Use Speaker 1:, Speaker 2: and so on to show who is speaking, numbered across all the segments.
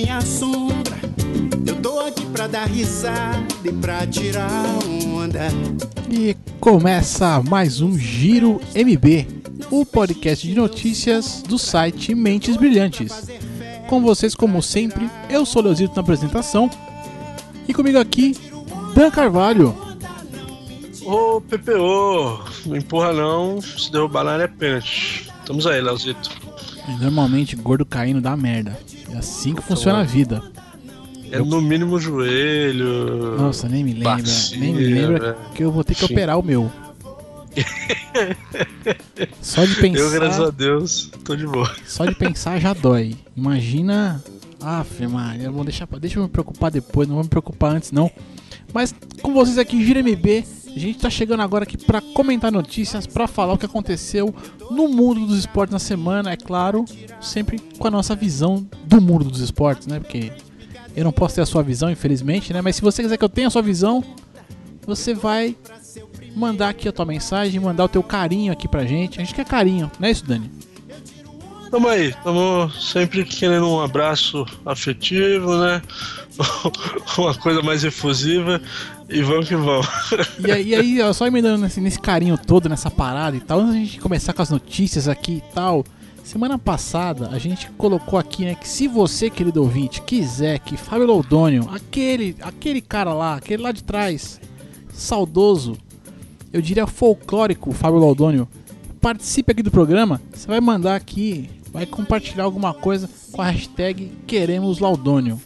Speaker 1: nem a sombra. Eu tô aqui pra dar risada e pra tirar onda.
Speaker 2: E começa mais um Giro MB, o podcast de notícias do site Mentes Brilhantes. Com vocês, como sempre, eu sou Leozito na apresentação. E comigo aqui, Dan Carvalho.
Speaker 3: Ô PPO, não empurra não, se derrubar na área é pênalti. Estamos aí, Leozito.
Speaker 2: Normalmente, gordo caindo dá merda. É assim que funciona a vida.
Speaker 3: É no mínimo o joelho.
Speaker 2: Nossa, nem me lembra. nem me lembra
Speaker 3: velho.
Speaker 2: que eu vou ter que
Speaker 3: Sim.
Speaker 2: operar o meu. Só de pensar.
Speaker 3: Eu, graças a Deus, tô de boa.
Speaker 2: Só de pensar já dói. Imagina. Aff, Maria, vou deixar, deixa eu me preocupar depois, não vou me preocupar antes não. Mas com vocês aqui, Gira MB, a gente tá chegando agora aqui pra comentar notícias, pra falar o que aconteceu no mundo dos esportes na semana, é claro, sempre com a nossa visão do mundo dos esportes, né? Porque eu não posso ter a sua visão, infelizmente, né? Mas se você quiser que eu tenha a sua visão, você vai mandar aqui a tua mensagem, mandar o teu carinho aqui pra gente. A gente quer carinho, não é isso, Dani?
Speaker 3: Tamo aí, tamo sempre querendo um abraço afetivo, né? Uma coisa mais efusiva e vamos que vamos.
Speaker 2: E aí, e aí, ó, só emendando nesse, nesse carinho todo, nessa parada e tal, antes da gente começar com as notícias aqui e tal. Semana passada a gente colocou aqui, né, que se você, querido ouvinte, quiser que Fábio Loudônio, aquele, aquele cara lá, aquele lá de trás, saudoso, eu diria folclórico, Fábio Loudônio, participe aqui do programa, você vai mandar aqui, vai compartilhar alguma coisa com a hashtag Queremos Laudônio.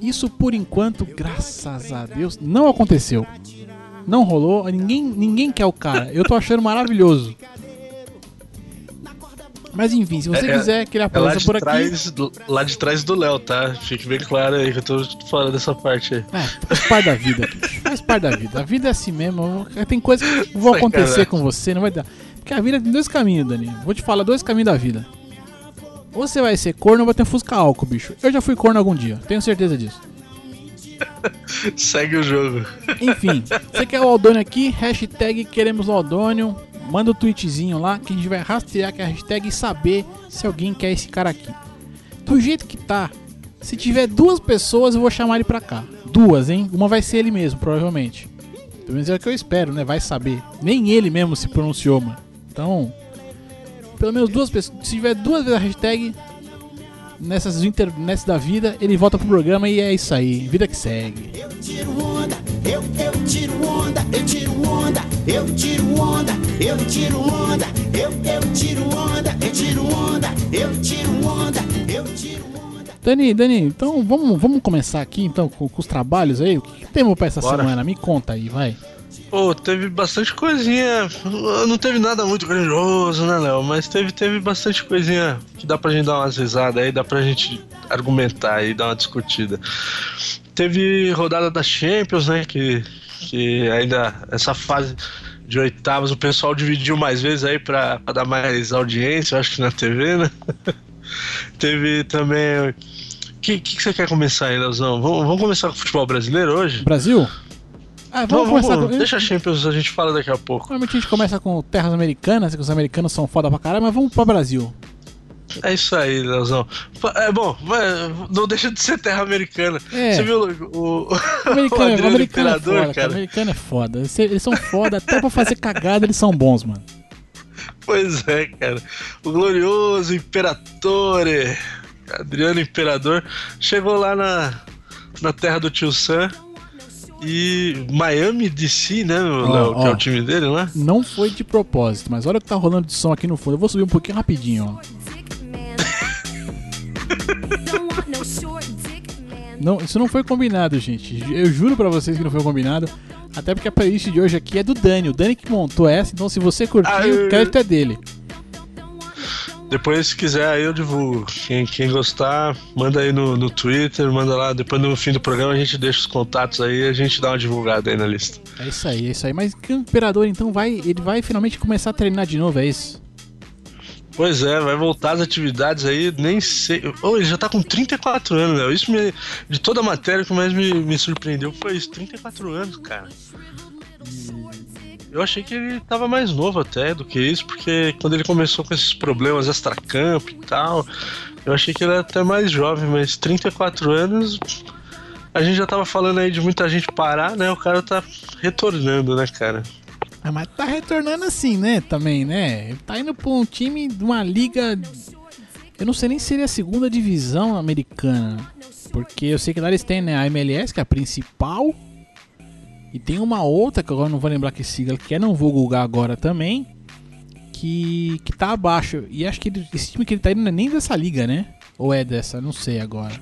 Speaker 2: Isso por enquanto, graças a Deus, não aconteceu. Não rolou, ninguém, ninguém quer o cara. Eu tô achando maravilhoso. Mas enfim, se você
Speaker 3: É-
Speaker 2: quiser que ele
Speaker 3: É
Speaker 2: apareça por aqui.
Speaker 3: trás, do- lá de trás do Léo, tá? Fique bem claro aí que eu tô fora dessa parte aí.
Speaker 2: É, faz parte da vida, bicho. Faz parte da vida. A vida é assim mesmo. Tem coisas que vão acontecer com você, não vai dar. Porque a vida tem dois caminhos, Dani. Vou te falar dois caminhos da vida. Ou você vai ser corno ou vai ter fusca álcool, bicho. Eu já fui corno algum dia, tenho certeza disso.
Speaker 3: Segue o jogo.
Speaker 2: Enfim, você quer o Aldônio aqui? Hashtag queremos o Aldônio. Manda o tweetzinho lá que a gente vai rastrear com a hashtag e saber se alguém quer esse cara aqui. Do jeito que tá, se tiver duas pessoas eu vou chamar ele pra cá. Duas, hein? Uma vai ser ele mesmo, provavelmente. Pelo menos é o que eu espero, né? Vai saber. Nem ele mesmo se pronunciou, mano. Então, pelo menos duas pessoas. Se tiver duas vezes a hashtag nessas internets da vida, ele volta pro programa e é isso aí. Vida que segue.
Speaker 1: Eu tiro onda, eu, eu tiro onda, eu tiro onda, eu tiro onda, eu tiro onda, eu, eu tiro onda, eu tiro onda, eu tiro onda, eu tiro onda.
Speaker 2: Dani, Dani, então vamos, vamos começar aqui então com, com os trabalhos aí. O que, que temos pra essa
Speaker 3: Bora.
Speaker 2: semana? Me conta aí, vai.
Speaker 3: Pô, teve bastante coisinha. Não teve nada muito grandioso, né, Léo? Mas teve, teve bastante coisinha que dá pra gente dar umas risadas aí, dá pra gente argumentar e dar uma discutida. Teve rodada da Champions, né? Que, que ainda essa fase de oitavas o pessoal dividiu mais vezes aí pra, pra dar mais audiência, eu acho que na TV, né? teve também. O que, que, que você quer começar aí, Leozão? Vamos, vamos começar com o futebol brasileiro hoje?
Speaker 2: Brasil? Ah, vamos
Speaker 3: Vamos,
Speaker 2: começar com.
Speaker 3: deixa a Champions, a gente fala daqui a pouco.
Speaker 2: Normalmente a gente começa com terras americanas, que os americanos são foda pra caralho, mas vamos pro Brasil.
Speaker 3: É isso aí, Leozão. É bom, não deixa de ser terra americana.
Speaker 2: É.
Speaker 3: Você viu o, o,
Speaker 2: O
Speaker 3: o
Speaker 2: americano, é- o
Speaker 3: Adriano
Speaker 2: americano é
Speaker 3: Imperador,
Speaker 2: foda, cara. Americano é foda. Eles, eles são foda, até pra fazer cagada eles são bons, mano.
Speaker 3: Pois é, cara. O glorioso Imperatore, Adriano Imperador, chegou lá na, na terra do tio Sam. E Miami DC, né,
Speaker 2: Ó,
Speaker 3: Léo, que é o time dele, né?
Speaker 2: Não foi de propósito, mas olha o que tá rolando de som aqui no fundo. Eu vou subir um pouquinho rapidinho, ó. Não, isso não foi combinado, gente. Eu juro pra vocês que não foi combinado. Até porque a playlist de hoje aqui é do Dani. O Dani que montou essa, então se você curtiu, o crédito é dele.
Speaker 3: Depois, se quiser, aí eu divulgo. Quem, quem gostar, manda aí no, no Twitter, manda lá. Depois, no fim do programa, a gente deixa os contatos aí e a gente dá uma divulgada aí na lista.
Speaker 2: É isso aí, é isso aí. Mas que o Imperador, então, vai. Ele vai finalmente começar a treinar de novo, é isso?
Speaker 3: Pois é, vai voltar às atividades aí, nem sei. Oh, ele já tá com 34 anos, Léo. Isso me, de toda a matéria que mais me, me surpreendeu foi isso: 34 anos, cara. Eu achei que ele tava mais novo até do que isso, porque quando ele começou com esses problemas extracampo e tal, eu achei que ele era até mais jovem, mas 34 anos. A gente já tava falando aí de muita gente parar, né? O cara tá retornando, né, cara?
Speaker 2: Ah, mas tá retornando assim, né? Também, né? Tá indo pra um time de uma liga. Eu não sei nem se seria a segunda divisão americana. Porque eu sei que lá eles têm né, a MLS, que é a principal. E tem uma outra, que agora não vou lembrar que sigla que é, não vou googar agora também. Que, que tá abaixo. E acho que ele- esse time que ele tá indo não é nem dessa liga, né? Ou é dessa? Não sei agora.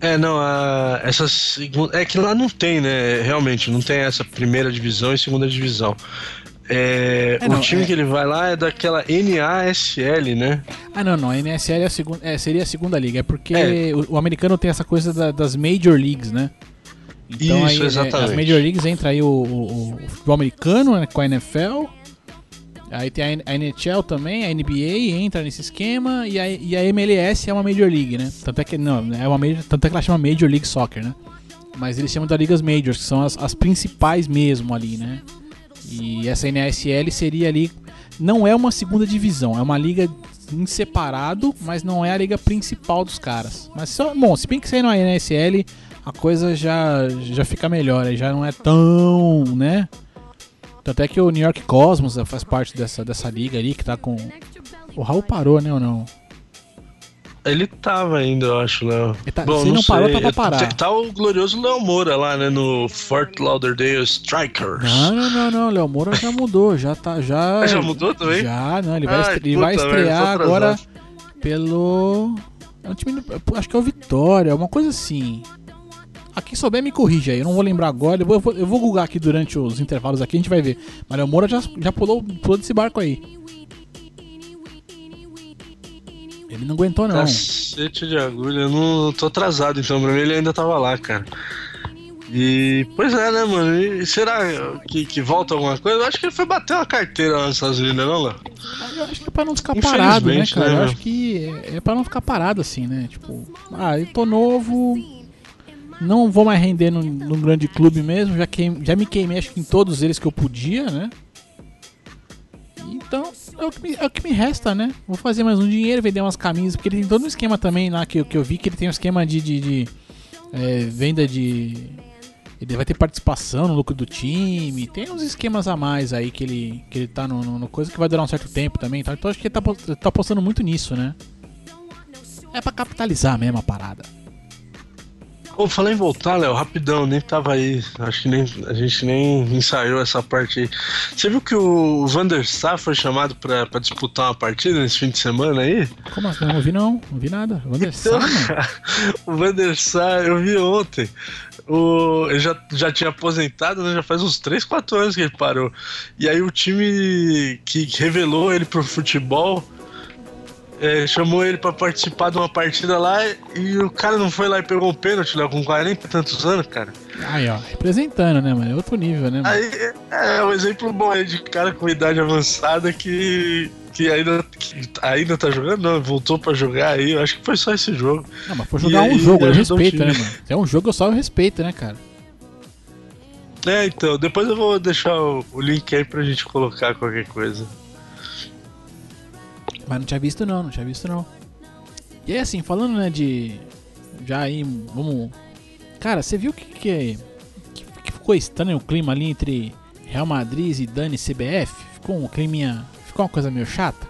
Speaker 3: É, não, a, essa segunda. É que lá não tem, né? Realmente, não tem essa primeira divisão e segunda divisão. É,
Speaker 2: É,
Speaker 3: o
Speaker 2: não,
Speaker 3: time
Speaker 2: é-
Speaker 3: que ele vai lá é daquela NASL, né?
Speaker 2: Ah, não, não. A NSL é a segunda, é, seria a segunda liga. É porque
Speaker 3: É.
Speaker 2: O, o americano tem essa coisa da- das Major Leagues, né? Então
Speaker 3: Isso,
Speaker 2: aí, é,
Speaker 3: exatamente.
Speaker 2: as Major Leagues entra aí o, o, o futebol americano né, com a NFL. Aí tem a, NHL também, a NBA entra nesse esquema e a, e a MLS é uma Major League, né? Tanto é que não, é uma major, tanto é que ela chama Major League Soccer, né? Mas eles chamam das ligas majors, que são as, as principais mesmo ali, né? E essa NASL seria ali não é uma segunda divisão, é uma liga em separado, mas não é a liga principal dos caras. Mas só, bom, se bem que saindo a NSL, a coisa já já fica melhor, aí já não é tão, né? Tanto é que o New York Cosmos eh, faz parte dessa, dessa liga ali que tá com. O Raul parou, né, ou não?
Speaker 3: Ele tava ainda, eu acho, Léo.
Speaker 2: Ele tá- se não parou, tá pra parar.
Speaker 3: Tá o glorioso Léo Moura lá, né? No Fort Lauderdale Strikers.
Speaker 2: Não, não, não, não. Léo Moura já mudou, já tá. Já,
Speaker 3: já mudou também?
Speaker 2: Já, não, ele vai,
Speaker 3: Ai,
Speaker 2: ele vai
Speaker 3: puta
Speaker 2: estrear agora pelo. É um time. Acho que é o Vitória, uma coisa assim. Ah, quem souber me corrige aí, eu não vou lembrar agora. Eu vou, eu vou, eu vou googar aqui durante os intervalos aqui, a gente vai ver. Léo Moura já, já pulou, pulou desse barco aí. Ele não aguentou, não.
Speaker 3: Cacete de agulha, eu não tô atrasado, então pra mim ele ainda tava lá, cara. E, pois é, né, mano? E será que, que volta alguma coisa? Eu acho que ele foi bater uma carteira lá nos Estados Unidos, não, Léo?
Speaker 2: Eu acho que é pra não ficar parado, né, cara?
Speaker 3: né,
Speaker 2: eu acho que é, é pra não ficar parado assim, né? Tipo, ah, eu tô novo, não vou mais render num, num grande clube mesmo, já, queim, já me queimei acho que em todos eles que eu podia, né? Então, é o, que me, é o que me resta, né? Vou fazer mais um dinheiro, vender umas camisas, porque ele tem todo um esquema também lá que, que eu vi, que ele tem um esquema de, de, de, é, venda de... Ele vai ter participação no lucro do time, tem uns esquemas a mais aí que ele, que ele tá no, no- no coisa que vai durar um certo tempo também, tá? então acho que ele tá, tá apostando muito nisso, né? É pra capitalizar mesmo a parada.
Speaker 3: Pô, falei em voltar, Léo, rapidão, nem tava aí. Acho que nem, a gente nem ensaiou essa parte aí. Você viu que o Van der Sar foi chamado pra, pra disputar uma partida nesse fim de semana aí?
Speaker 2: Como assim? Não vi não, não vi nada. Van der Sar, mano.
Speaker 3: o Van der Sar, eu vi ontem. O, ele já, já tinha aposentado, né? Já faz uns 3, 4 anos que ele parou. E aí o time que revelou ele pro futebol é, chamou ele pra participar de uma partida lá e o cara não foi lá e pegou um pênalti, Léo, com 40 e tantos anos, cara.
Speaker 2: Aí, ó, representando, né, mano? É outro nível, né, mano?
Speaker 3: Aí é um exemplo bom aí de cara com idade avançada que, que, ainda, que ainda tá jogando, não, voltou pra jogar aí. Eu acho que foi só esse jogo.
Speaker 2: Não, mas foi
Speaker 3: E
Speaker 2: jogar um
Speaker 3: aí,
Speaker 2: jogo, eu
Speaker 3: ajudou o
Speaker 2: respeito, né, mano? Se é um jogo, eu só respeito, né, cara?
Speaker 3: É, então, depois eu vou deixar o, o link aí pra gente colocar qualquer coisa.
Speaker 2: Mas não tinha visto não, não tinha visto não. E aí assim, falando né de. Já aí, vamos. Cara, você viu que, que, que, que ficou estranho o clima ali entre Real Madrid e Dani CBF? Ficou um climinha. Ficou uma coisa meio chata?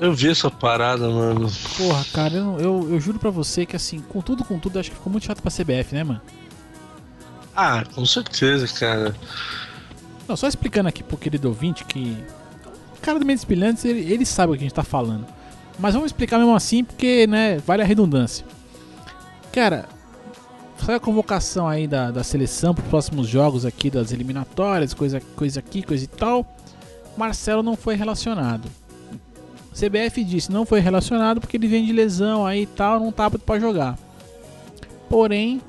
Speaker 3: Eu vi essa parada, mano.
Speaker 2: Porra, cara, eu, eu, eu juro pra você que assim, com tudo, com tudo, acho que ficou muito chato pra CBF, né, mano?
Speaker 3: Ah, com certeza, cara.
Speaker 2: Não, só explicando aqui pro querido ouvinte que. O cara do Mendes Brilhantes, ele, ele sabe o que a gente tá falando. Mas vamos explicar mesmo assim, porque, né, vale a redundância. Cara, sai a convocação aí da, da seleção pros próximos jogos aqui das eliminatórias, coisa, coisa aqui, coisa e tal. Marcelo não foi relacionado. CBF disse não foi relacionado porque ele vem de lesão aí e tal, não tá apto pra jogar. Porém,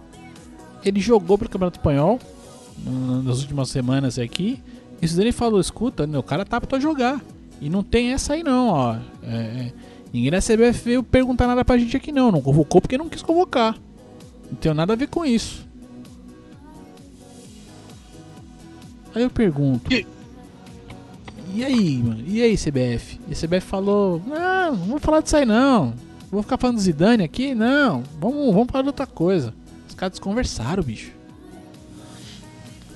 Speaker 2: ele jogou pelo Campeonato Espanhol nas últimas semanas aqui. Isso daí ele falou: escuta, meu cara tá apto a jogar. E não tem essa aí não, ó. É, é, ninguém da CBF veio perguntar nada pra gente aqui não. Não convocou porque não quis convocar. Não tem nada a ver com isso. Aí eu pergunto.
Speaker 3: E-
Speaker 2: E aí, mano? E aí, CBF? E a CBF falou: Não, não vamos falar disso aí não. Vou ficar falando do Zidane aqui? Não. Vamos, vamos falar de outra coisa. Os caras conversaram, bicho.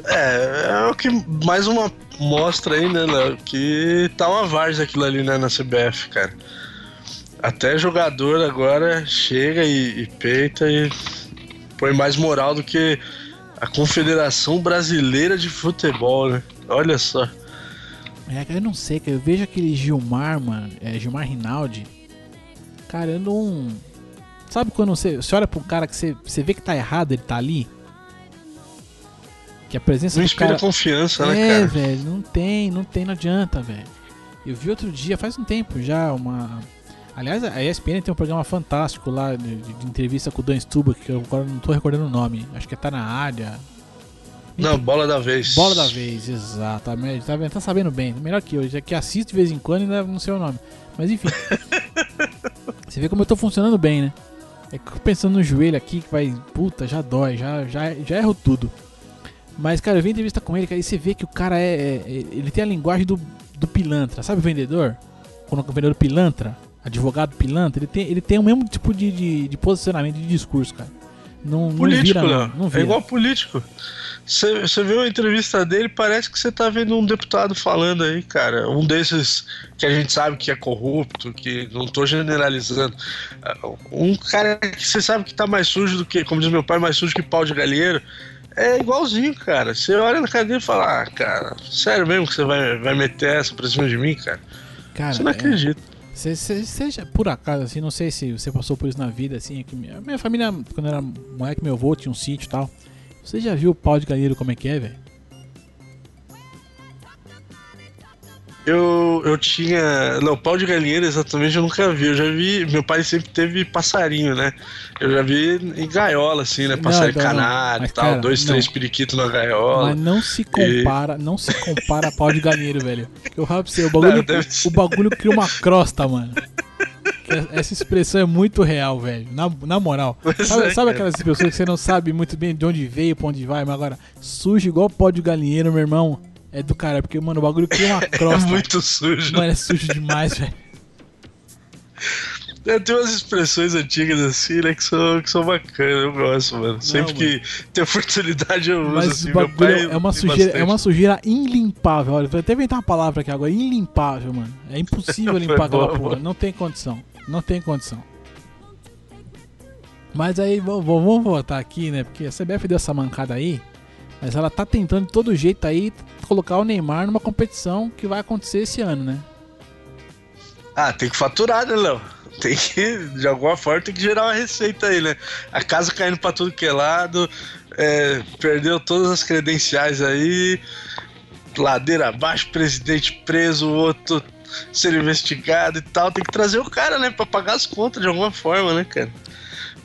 Speaker 3: É, é o que mais uma mostra aí, né, Léo? Que tá uma várzea aquilo ali, né, na CBF, cara. Até jogador agora chega e, e peita e põe mais moral do que a Confederação Brasileira de Futebol, né? Olha só.
Speaker 2: É, eu não sei, cara. Eu vejo aquele Gilmar, mano. É, Gilmar Rinaldi. Cara, eu não. Sabe quando você, você olha um cara que você, você vê que tá errado, ele tá ali? Que a presença
Speaker 3: Não
Speaker 2: do
Speaker 3: inspira
Speaker 2: cara.
Speaker 3: confiança, né,
Speaker 2: É,
Speaker 3: cara?
Speaker 2: velho, não tem, não tem, não adianta, velho. Eu vi outro dia, faz um tempo já, uma. Aliás, a ESPN tem um programa fantástico lá de, de- entrevista com o Dan Stuber, que eu agora não tô recordando o nome. Acho que é tá na área.
Speaker 3: Não, bola da vez.
Speaker 2: Bola da vez, exato. Tá, tá, sabendo bem. Melhor que eu, já que assisto de vez em quando e ainda não sei o nome. Mas enfim. Você vê como eu tô funcionando bem, né? É que pensando no joelho aqui que vai. Puta, já dói, já, já, já erro tudo. Mas, cara, eu vi entrevista com ele, cara, e você vê que o cara é. é- ele tem a linguagem do, do pilantra. Sabe o vendedor? Quando o vendedor pilantra, advogado pilantra, ele tem, ele tem o mesmo tipo de, de, de posicionamento, de discurso, cara. Não, não
Speaker 3: Político,
Speaker 2: vira,
Speaker 3: Léo.
Speaker 2: não. Não
Speaker 3: É
Speaker 2: vira.
Speaker 3: igual político. Você vê uma entrevista dele, parece que você tá vendo um deputado falando aí, cara. Um desses que a gente sabe que é corrupto, que não tô generalizando. Um cara que você sabe que tá mais sujo do que, como diz meu pai, mais sujo que pau de galinheiro. É igualzinho, cara. Você olha na dele e fala, ah, cara, sério mesmo que você vai, vai meter essa pra cima de mim, cara?
Speaker 2: Cara,
Speaker 3: Você não
Speaker 2: é-
Speaker 3: acredita.
Speaker 2: Já- por acaso, assim, não sei se você passou por isso na vida, assim, é que minha, minha família, quando era moleque, meu avô tinha um sítio e tal. Você já viu o pau de galinheiro como é que é, velho?
Speaker 3: Eu, eu tinha. Não, pau de galinheiro exatamente eu nunca vi. Eu já vi. Meu pai sempre teve passarinho, né? Eu já vi em gaiola, assim, né? Passarinho
Speaker 2: não, não.
Speaker 3: canário e tal.
Speaker 2: cara,
Speaker 3: dois,
Speaker 2: não.
Speaker 3: três periquitos na gaiola.
Speaker 2: Mas não se compara, não se compara a pau de galinheiro, velho. Eu pra você, o bagulho, o bagulho cria uma crosta, mano. Essa expressão é muito real, velho. Na, na moral. Sabe,
Speaker 3: é,
Speaker 2: sabe
Speaker 3: cara.
Speaker 2: aquelas pessoas que você não sabe muito bem de onde veio, pra onde vai, mas agora sujo igual pau de galinheiro, meu irmão. É do cara, porque, mano, o bagulho cria uma
Speaker 3: É
Speaker 2: crosta.
Speaker 3: muito sujo.
Speaker 2: Mano, é sujo demais, velho.
Speaker 3: É, Tem umas expressões antigas assim, né? Que são, que são bacanas. Eu gosto, mano. Sempre que tem oportunidade eu uso.
Speaker 2: Mas
Speaker 3: assim,
Speaker 2: o
Speaker 3: meu pai
Speaker 2: é uma sujeira, é uma sujeira ilimpável. Olha, vou até inventar uma palavra aqui agora, ilimpável, mano. É impossível limpar aquela porra, não tem condição. Não tem condição. Mas aí vamos, vamos voltar aqui, né? Porque a CBF deu essa mancada aí, mas ela tá tentando de todo jeito aí colocar o Neymar numa competição que vai acontecer esse ano, né?
Speaker 3: Ah, tem que faturar, né, Léo? Tem que, de alguma forma, tem que gerar uma receita aí, né? A casa caindo pra tudo que é lado, é, perdeu todas as credenciais aí, ladeira abaixo, presidente preso, o outro sendo investigado e tal. Tem que trazer o cara, né? Pra pagar as contas de alguma forma, né, cara?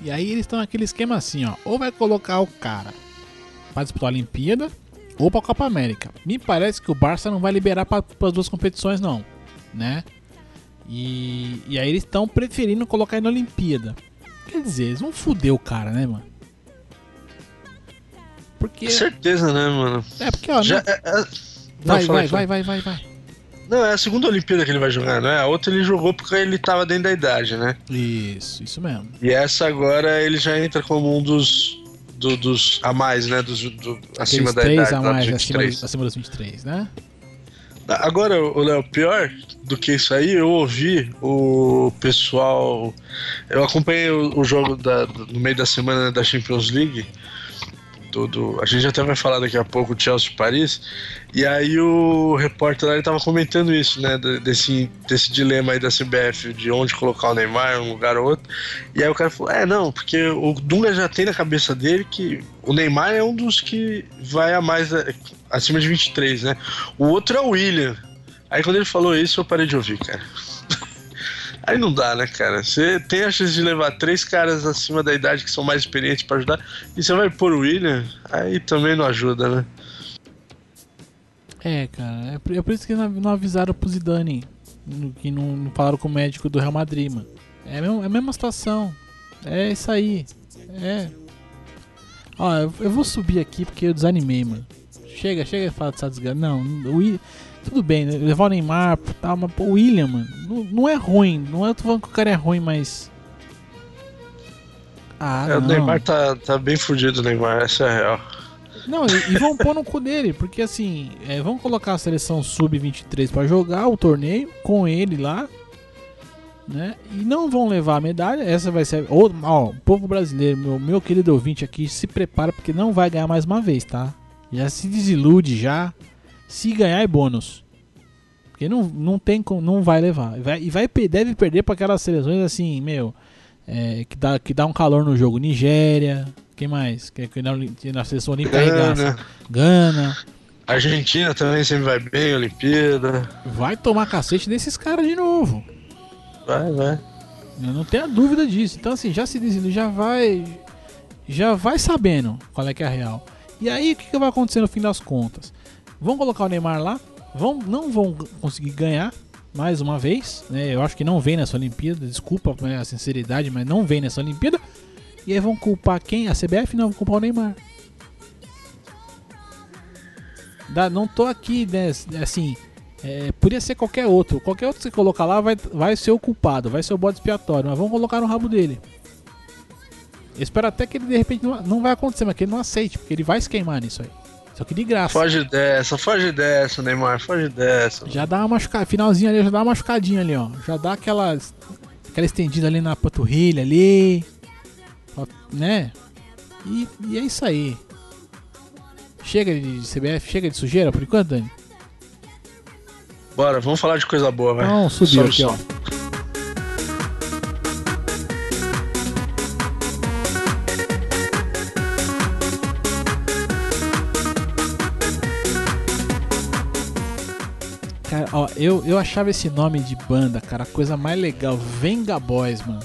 Speaker 2: E aí eles estão naquele esquema assim, ó. Ou vai colocar o cara disputar a Olimpíada ou pra Copa América. Me parece que o Barça não vai liberar para as duas competições, não, né? E, e aí eles estão preferindo colocar ele na Olimpíada. Quer dizer, eles vão foder o cara, né, mano? Porque.
Speaker 3: Com certeza, né, mano?
Speaker 2: É, porque, ó.
Speaker 3: Já,
Speaker 2: não-
Speaker 3: é- é- Não,
Speaker 2: vai,
Speaker 3: fala
Speaker 2: vai, vai, vai, vai, vai.
Speaker 3: Não, é a segunda Olimpíada que ele vai jogar, não é? A outra ele jogou porque ele tava dentro da idade, né?
Speaker 2: Isso, isso mesmo.
Speaker 3: E essa agora ele já entra como um dos. Do- dos a mais, né? Dos, do, acima da idade.
Speaker 2: a mais
Speaker 3: dos
Speaker 2: acima,
Speaker 3: 23.
Speaker 2: dos- acima dos 23, né?
Speaker 3: Agora, o Léo, pior do que isso aí, eu ouvi o pessoal. Eu acompanhei o, o jogo da- no meio da semana da Champions League. Do, do- a gente até vai falar daqui a pouco o Chelsea Paris. E aí o repórter lá ele tava comentando isso, né? de- Desse, desse dilema aí da CBF de onde colocar o Neymar, um lugar ou outro. E aí o cara falou: é, não, porque o Dunga já tem na cabeça dele que o Neymar é um dos que vai a mais a- acima de 23, né? O outro é o William. Aí quando ele falou isso, eu parei de ouvir, cara. Aí não dá, né, cara? Você tem a chance de levar três caras acima da idade que são mais experientes pra ajudar, e você vai pôr o William, aí também não ajuda, né?
Speaker 2: É, cara, é por, é isso que não, avisaram pro Zidane, que não, não falaram com o médico do Real Madrid, mano. É a mesma, é a mesma situação. É isso aí. É. Ó, eu, eu vou subir aqui porque eu desanimei, mano. chega, chega e fala dessa desgraça. Não, o William, tudo bem, né? levar o Neymar, tal, mas pô, o William, mano, não, não é ruim. Não é tô falando que o cara é ruim, mas. Ah,
Speaker 3: É, o. Neymar tá, tá bem fudido, o Neymar, essa é a real.
Speaker 2: Não, e, e vão pôr no cu dele, porque assim, é, vão colocar a seleção sub-23 pra jogar o torneio com ele lá, né? E não vão levar a medalha. Essa vai ser. Ou, ó, o povo brasileiro, meu, meu querido ouvinte aqui, se prepara porque não vai ganhar mais uma vez, tá? Já se desilude já. Se ganhar é bônus. Porque não, não tem como, não vai levar. E vai, e vai, deve perder pra aquelas seleções assim, meu, é, que, dá, que dá um calor no jogo. Nigéria, quem mais? Que, que na, na seleção olímpica.
Speaker 3: Gana,
Speaker 2: Gana.
Speaker 3: Argentina também sempre vai bem, Olimpíada.
Speaker 2: Vai tomar cacete desses caras de novo.
Speaker 3: Vai, vai.
Speaker 2: Eu não tenho a dúvida disso. Então assim, já se desilude, já vai. Já vai sabendo qual é que é a real. E aí o que, que vai acontecer no fim das contas? Vão colocar o Neymar lá, vão, não vão conseguir ganhar mais uma vez. Né? Eu acho que não vem nessa Olimpíada, desculpa a sinceridade, mas não vem nessa Olimpíada. E aí vão culpar quem? A CBF? Não, vão culpar o Neymar. Não tô aqui, né, assim, é, podia ser qualquer outro. Qualquer outro que você colocar lá vai, vai ser o culpado, vai ser o bode expiatório, mas vamos colocar no rabo dele. Eu espero até que ele de repente não, não vai acontecer, mas que ele não aceite, porque ele vai se queimar nisso aí. Só que de graça.
Speaker 3: Foge dessa, foge dessa, Neymar, foge dessa.
Speaker 2: Já dá uma machucada, finalzinho ali, já dá uma machucadinha ali, ó. Já dá aquela, aquela estendida ali na panturrilha ali. Né? E, e é isso aí. Chega de CBF, chega de sujeira por enquanto, Dani?
Speaker 3: Bora, vamos falar de coisa boa, vai.
Speaker 2: Então subiu
Speaker 3: Sobe
Speaker 2: aqui,
Speaker 3: som.
Speaker 2: Ó, eu, eu achava esse nome de banda, cara, a coisa mais legal. Venga Boys, mano.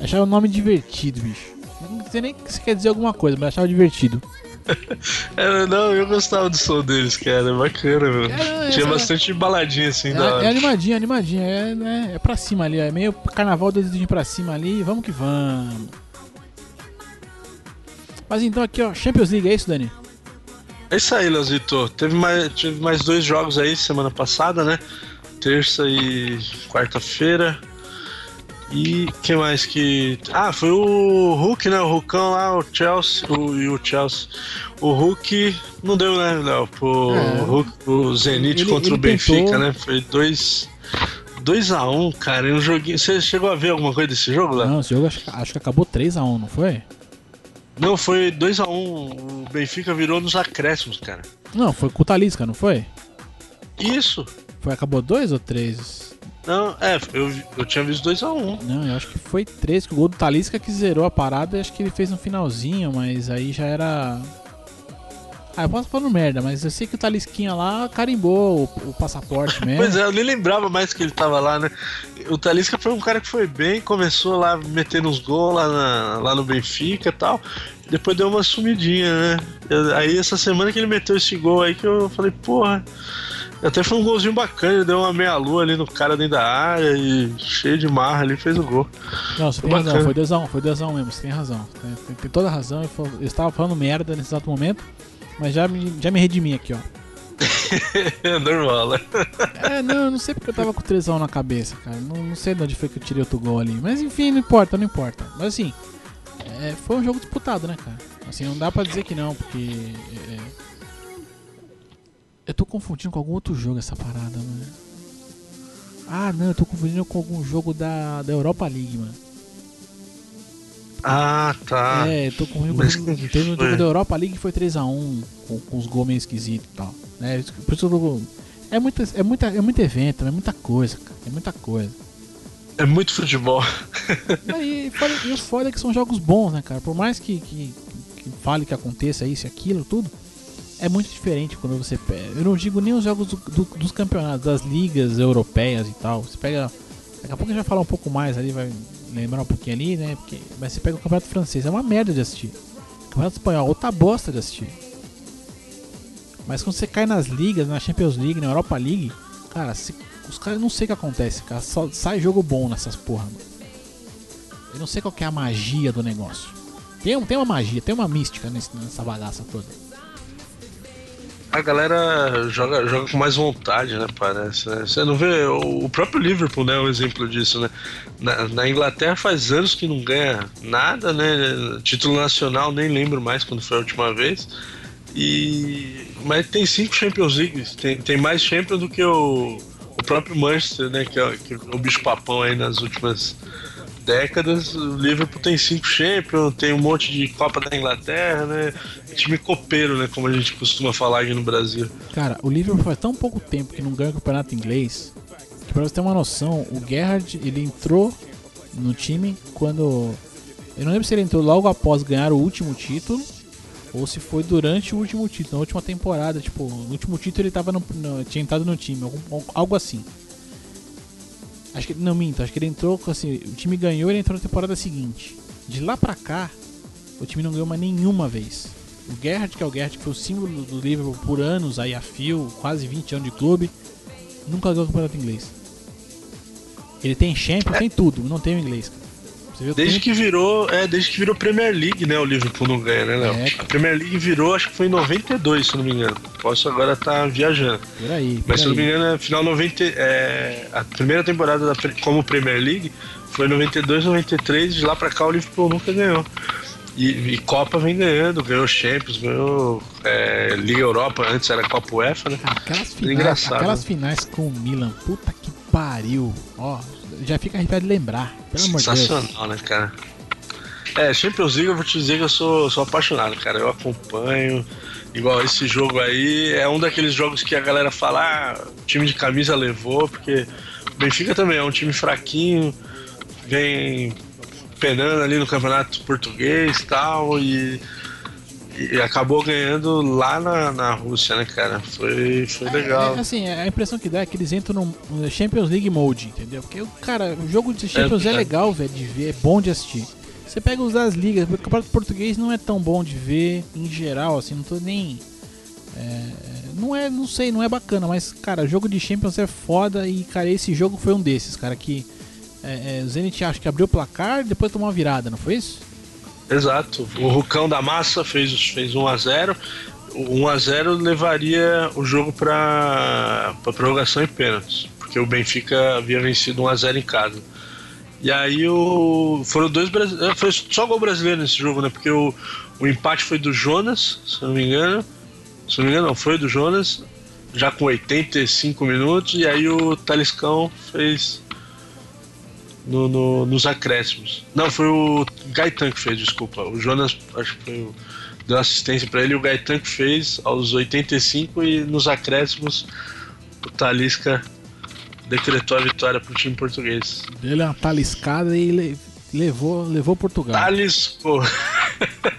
Speaker 2: Achava o nome divertido, bicho. Não sei nem isso quer dizer alguma coisa, mas achava divertido.
Speaker 3: É, não, eu gostava do som deles, cara. Bacana, meu.
Speaker 2: É,
Speaker 3: Tinha bastante baladinha assim
Speaker 2: É,
Speaker 3: da
Speaker 2: é animadinha, animadinha. É, né, é pra cima ali, é meio carnaval dedinho pra cima ali. Vamos que vamos. Mas então aqui, ó, Champions League, é isso, Dani?
Speaker 3: É isso aí, Leozito. Teve mais, teve mais dois jogos aí semana passada, né? Terça e quarta-feira. E que mais que. Ah, foi o Hulk, né? O Hulkão lá, o Chelsea. O, e o Chelsea. O Hulk não deu, né, Léo? Pro
Speaker 2: É.
Speaker 3: Hulk, o Zenit
Speaker 2: Ele-
Speaker 3: contra
Speaker 2: ele
Speaker 3: o Benfica,
Speaker 2: tentou.
Speaker 3: né? Foi 2 2 a 1 cara. Em um joguinho. Você chegou a ver alguma coisa desse jogo, Léo?
Speaker 2: Não, esse jogo acho, que- acho que acabou 3x1, não foi?
Speaker 3: Não, foi 2 a 1 O Benfica virou nos acréscimos, cara.
Speaker 2: Não, foi com o Talisca, não foi?
Speaker 3: Isso.
Speaker 2: Foi, acabou 2 ou 3?
Speaker 3: Não, é, eu, eu tinha visto 2x1.
Speaker 2: Não, eu acho que foi 3, que o gol do Talisca que zerou a parada, acho que ele fez no finalzinho, mas aí já era. Ah, eu posso falando merda, mas eu sei que o Talisquinha lá carimbou o, o passaporte mesmo.
Speaker 3: Pois é, eu nem lembrava mais que ele tava lá, né? O Talisca foi um cara que foi bem, começou lá metendo uns gols lá, na- lá no Benfica e tal. Depois deu uma sumidinha, né? Eu- aí essa semana que ele meteu esse gol aí que eu falei, porra. Até foi um golzinho bacana, deu uma meia-lua ali no cara dentro da área e cheio de marra ali, fez o gol.
Speaker 2: Não, você
Speaker 3: Foi
Speaker 2: tem razão,
Speaker 3: bacana.
Speaker 2: foi 2x1, foi 2x1 mesmo, você tem razão. Tem, tem- tem toda razão, eu, eu estava falando merda nesse exato momento, mas já me, já me redimi aqui, ó.
Speaker 3: É normal, né?
Speaker 2: É, não, eu não sei porque eu tava com 3x1 na cabeça, cara. Não, não sei de onde foi que eu tirei outro gol ali. Mas enfim, não importa, não importa. Mas assim, é, foi um jogo disputado, né, cara? Assim, não dá pra dizer que não, porque. é, eu tô confundindo com algum outro jogo essa parada, mano. Ah, não, eu tô confundindo com algum jogo da, da Europa League, mano.
Speaker 3: Ah, tá.
Speaker 2: É, tô confundindo
Speaker 3: Mas
Speaker 2: com.
Speaker 3: que
Speaker 2: Teve um jogo da Europa League que foi 3x1, com, com os gols meio esquisitos e tal. Né? Por isso eu. É, muita, é, muita, é muito evento, é muita coisa, cara. É muita coisa.
Speaker 3: É muito futebol.
Speaker 2: Aí, foda, e o foda é que são jogos bons, né, cara? Por mais que, que, que fale que aconteça isso e aquilo, tudo, é muito diferente quando você pega. Eu não digo nem os jogos do- do- dos campeonatos, das ligas europeias e tal. Você pega. Daqui a pouco a gente vai falar um pouco mais ali, vai lembrar um pouquinho ali, né? Porque, mas você pega o campeonato francês, é uma merda de assistir. O campeonato espanhol, outra bosta de assistir. Mas quando você cai nas ligas, na Champions League, na Europa League, cara, se- os caras não sei o que acontece, cara. Só sai jogo bom nessas porra, mano. Eu não sei qual é a magia do negócio. Tem, tem uma magia, tem uma mística nesse- nessa bagaça toda.
Speaker 3: A galera joga, joga com mais vontade, né? Parece. Né? Você não vê. O, próprio Liverpool, né? É um exemplo disso, né? Na, na, Inglaterra faz anos que não ganha nada, né? Título nacional, nem lembro mais quando foi a última vez. E. Mas tem cinco Champions League, tem, tem mais Champions do que o, o próprio Manchester, né? Que é, que é o bicho papão aí nas últimas décadas, o Liverpool tem cinco Champions, tem um monte de Copa da Inglaterra, né? Time copeiro, né? Como a gente costuma falar aqui no Brasil.
Speaker 2: Cara, o Liverpool faz tão pouco tempo que não ganha o campeonato inglês que pra você ter uma noção, o Gerrard ele entrou no time quando. Eu não lembro se ele entrou logo após ganhar o último título ou se foi durante o último título, na última temporada. Tipo, no último título ele tava no, no, tinha entrado no time, algo assim. Acho que não minto, acho que ele entrou assim, o time ganhou, ele entrou na temporada seguinte. De lá pra cá, o time não ganhou mais nenhuma vez. O Gerrard, que é o Gerrard, que foi o símbolo do Liverpool por anos aí a fio, quase 20 anos de clube, nunca ganhou o campeonato inglês. Ele tem Champions, tem tudo, não tem o inglês.
Speaker 3: Desde que virou, é, desde que virou Premier League, né, o Liverpool não ganha, né, Léo? É. A Premier League virou, acho que foi em 92, se não me engano. Posso agora estar tá viajando.
Speaker 2: Por aí, por
Speaker 3: Mas se
Speaker 2: não
Speaker 3: me engano, é final 90, é, a primeira temporada da, como Premier League foi 92, 93, de lá pra cá o Liverpool nunca ganhou. E, e, Copa vem ganhando, ganhou Champions, ganhou é, Liga Europa, antes era Copa UEFA, né?
Speaker 2: Aquelas finais, aquelas né? finais com o Milan, puta que pariu. Ó, já fica arrepiado de lembrar. Pelo amor de Deus.
Speaker 3: Sensacional, né, cara? É, Champions League eu vou te dizer que eu sou, sou apaixonado, cara. Eu acompanho. Igual esse jogo aí, é um daqueles jogos que a galera fala, ah, time de camisa levou, porque o Benfica também é um time fraquinho, vem penando ali no campeonato português tal, e e acabou ganhando lá na, na Rússia, né, cara? Foi, foi legal.
Speaker 2: É, é, assim, a impressão que dá é que eles entram no Champions League Mode, entendeu? Porque, cara, o jogo de Champions é, é legal, velho, de ver, é bom de assistir. Você pega os das ligas, o campeonato português não é tão bom de ver em geral, assim, não tô nem. É, não é, não sei, não é bacana, mas, cara, jogo de Champions é foda e, cara, esse jogo foi um desses, cara, que é, é, o Zenit acho que abriu o placar e depois tomou uma virada, não foi isso?
Speaker 3: Exato. O Rucão da Massa fez, fez 1 a 0 o 1 a 0 levaria o jogo para prorrogação e pênaltis, porque o Benfica havia vencido 1 a 0 em casa. E aí o foram dois é, foi só gol brasileiro nesse jogo, né? Porque o, o empate foi do Jonas, se não me engano. Se não me engano, não, foi do Jonas, já com 85 minutos, e aí o Taliscão fez no, no, nos acréscimos. Não, foi o Gaetan que fez, desculpa. O Jonas, acho que foi o, deu assistência para ele o Gaetan que fez aos 85 e nos acréscimos o Talisca decretou a vitória pro time português.
Speaker 2: Deu uma taliscada e levou, levou Portugal.
Speaker 3: Taliscou.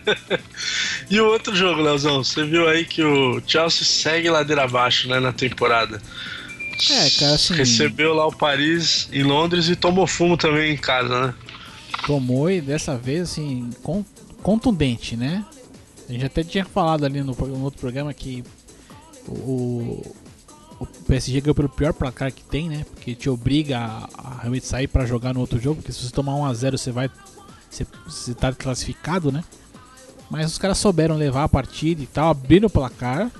Speaker 3: e o outro jogo, Leozão, você viu aí que o Chelsea segue ladeira abaixo né, na temporada.
Speaker 2: É, cara, assim.
Speaker 3: Recebeu lá o Paris em Londres e tomou fumo também em casa, né?
Speaker 2: Tomou e dessa vez, assim, contundente, né? A gente até tinha falado ali no, no outro programa que o, o PSG ganhou pelo pior placar que tem, né? Porque te obriga a, a realmente sair para jogar no outro jogo, porque se você tomar 1 a 0 você vai você, você tá classificado, né? Mas os caras souberam levar a partida e tal, abriram o placar.